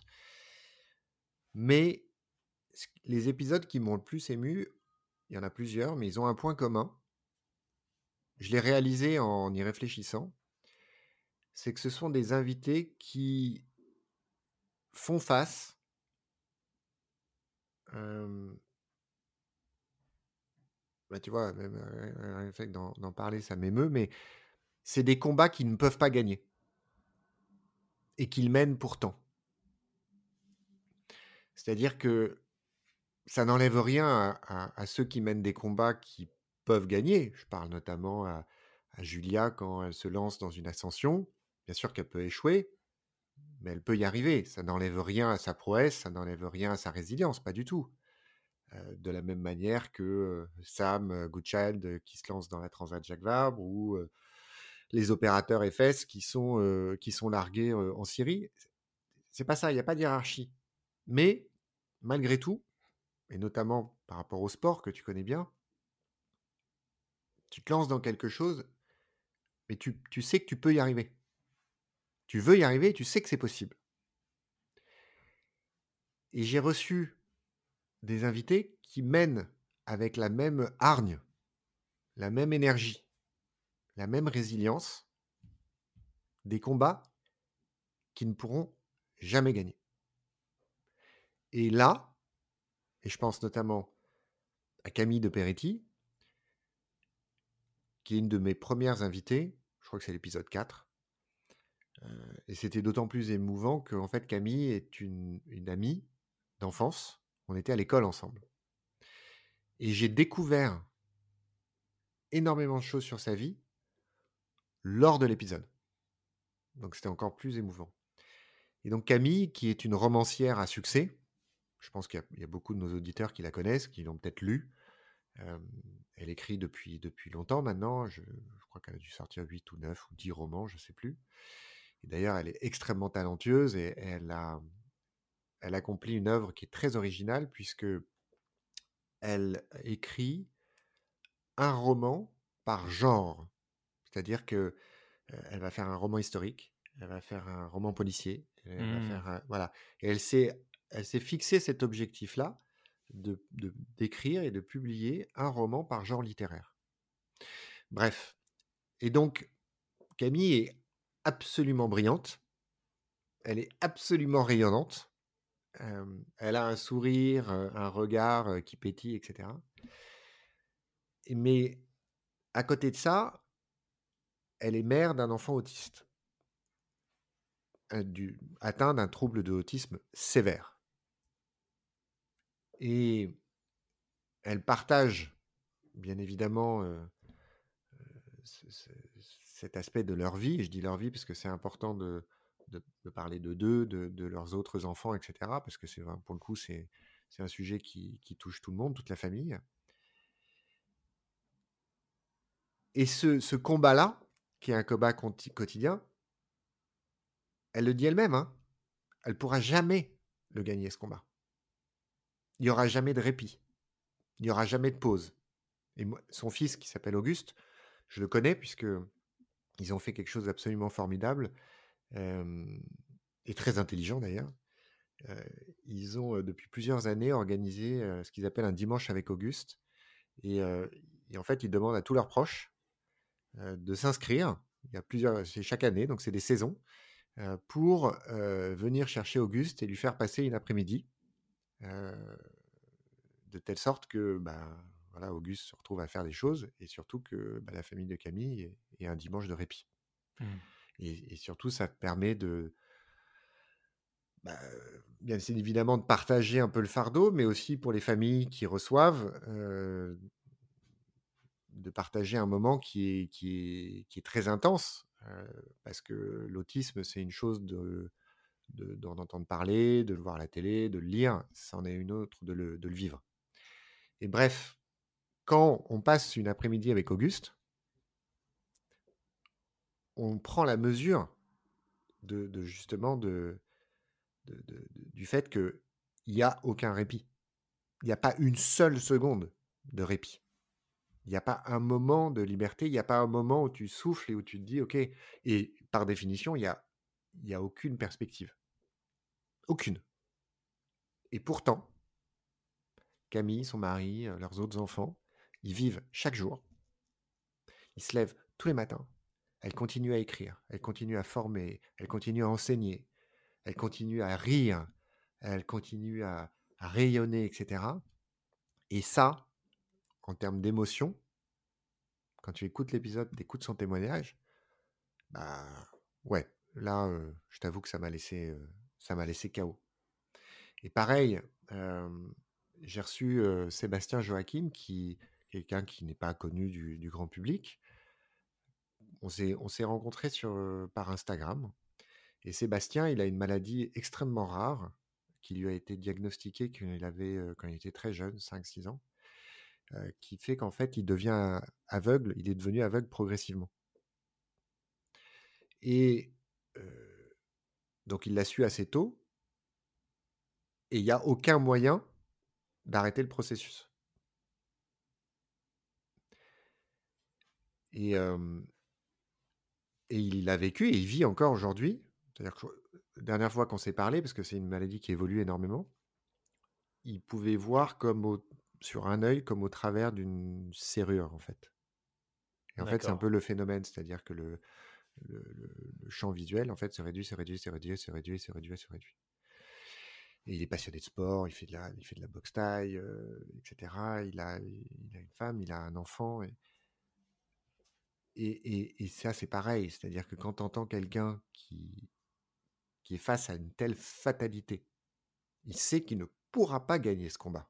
Mais les épisodes qui m'ont le plus ému, il y en a plusieurs, mais ils ont un point commun. Je l'ai réalisé en y réfléchissant. C'est que ce sont des invités qui font face bah, tu vois, même fait d'en parler, ça m'émeut, mais c'est des combats qui ne peuvent pas gagner et qu'ils mènent pourtant. C'est-à-dire que ça n'enlève rien à, ceux qui mènent des combats qui peuvent gagner. Je parle notamment à, à Julia quand elle se lance dans une ascension. Bien sûr qu'elle peut échouer, mais elle peut y arriver. Ça n'enlève rien à sa prouesse, ça n'enlève rien à sa résilience, pas du tout. Euh, de la même manière que euh, Sam euh, Goodchild qui se lance dans la Transat Jacques Vabre ou les opérateurs FS qui sont, largués en Syrie. C'est pas ça, il n'y a pas de hiérarchie. Mais malgré tout, et notamment par rapport au sport que tu connais bien, tu te lances dans quelque chose, mais tu, tu sais que tu peux y arriver. Tu veux y arriver, tu sais que c'est possible. Et j'ai reçu des invités qui mènent avec la même hargne, la même énergie, la même résilience, des combats qui ne pourront jamais gagner. Et là, et je pense notamment à Camille de Peretti, qui est une de mes premières invitées, je crois que c'est l'épisode 4. Euh, et c'était d'autant plus émouvant que en fait Camille est une, une amie d'enfance. On était à l'école ensemble. Et j'ai découvert énormément de choses sur sa vie lors de l'épisode. Donc c'était encore plus émouvant. Et donc Camille, qui est une romancière à succès, je pense qu'il y, a beaucoup de nos auditeurs qui la connaissent, qui l'ont peut-être lue. elle écrit depuis, depuis longtemps maintenant. Je, crois qu'elle a dû sortir 8 ou 9 ou 10 romans, je ne sais plus. D'ailleurs, elle est extrêmement talentueuse et elle a, elle accomplit une œuvre qui est très originale puisque elle écrit un roman par genre. C'est-à-dire que elle va faire un roman historique, elle va faire un roman policier, elle va Mmh. voilà. Et elle s'est, elle s'est fixé cet objectif-là de, d'écrire et de publier un roman par genre littéraire. Bref. Et donc, Camille est absolument brillante. Elle est absolument rayonnante. Euh, elle a un sourire, un regard qui pétille, etc. Et- Mais à côté de ça, elle est mère d'un enfant autiste, euh, atteint d'un trouble de autisme sévère. Et elle partage, bien évidemment, euh, euh, ce- ce- cet aspect de leur vie. Je dis leur vie parce que c'est important de, parler de d'eux, de, leurs autres enfants, etc. Parce que c'est pour le coup, c'est un sujet qui, touche tout le monde, toute la famille. Et ce combat-là, qui est un combat quotidien, elle le dit elle-même, hein, elle pourra jamais le gagner, ce combat. Il n'y aura jamais de répit. Il n'y aura jamais de pause. Et son fils, qui s'appelle Auguste, je le connais puisque ils ont fait quelque chose d'absolument formidable et très intelligent d'ailleurs. Ils ont depuis plusieurs années organisé ce qu'ils appellent un dimanche avec Auguste. Et, en fait, ils demandent à tous leurs proches de s'inscrire. Il y a plusieurs, c'est chaque année, donc c'est des saisons, euh, pour euh, venir chercher Auguste et lui faire passer une après-midi. euh, de telle sorte que bah, voilà, Auguste se retrouve à faire des choses et surtout que bah, la famille de Camille ait, un dimanche de répit. Mmh. Et, et surtout, ça permet de, bah, bien c'est évidemment de partager un peu le fardeau, mais aussi pour les familles qui reçoivent, euh, de partager un moment qui est, qui est, qui est très intense, parce que l'autisme, c'est une chose de de- d'en entendre parler, de le voir à la télé, de le lire, c'en est une autre de le, de le vivre. Et bref, quand on passe une après-midi avec Auguste, on prend la mesure de, justement de- de- du fait qu'il n'y a aucun répit. Il n'y a pas une seule seconde de répit. Il n'y a pas un moment de liberté, il n'y a pas un moment où tu souffles et où tu te dis, OK, et par définition, il n'y a, a aucune perspective. Aucune. Et pourtant, Camille, son mari, euh, leurs autres enfants, ils vivent chaque jour. Ils se lèvent tous les matins. Elle continue à écrire, elle continue à former, elle continue à enseigner, elle continue à rire, elle continue à rayonner, etc. Et ça, en termes d'émotion, quand tu écoutes l'épisode, d'écoutes son témoignage, bah ouais, là, je t'avoue que ça m'a laissé, euh, ça m'a laissé KO. Et pareil, j'ai reçu Sébastien Joachim, qui quelqu'un qui n'est pas connu du, grand public. On s'est, on rencontrés sur, par Instagram. Et Sébastien, il a une maladie extrêmement rare qui lui a été diagnostiquée quand il était très jeune, 5-6 ans, euh, qui fait qu'en fait, il devient aveugle, il est devenu aveugle progressivement. Et euh, donc, il l'a su assez tôt. Et il n'y a aucun moyen d'arrêter le processus. Et, et il l'a vécu et il vit encore aujourd'hui. C'est-à-dire que la dernière fois qu'on s'est parlé, parce que c'est une maladie qui évolue énormément, il pouvait voir comme au- sur un œil comme au travers d'une serrure, en fait. Et en fait, c'est un peu le phénomène, c'est-à-dire que le, le, le- le champ visuel, en fait, se réduit, se réduit, se réduit, se réduit, se réduit, se réduit. Et il est passionné de sport, il fait de la, il fait de la boxe taille, euh, etc. Il a, il a une femme, il a un enfant. Et, et, et, et ça, c'est pareil. C'est-à-dire que quand tu entends quelqu'un qui, qui est face à une telle fatalité, il sait qu'il ne pourra pas gagner ce combat.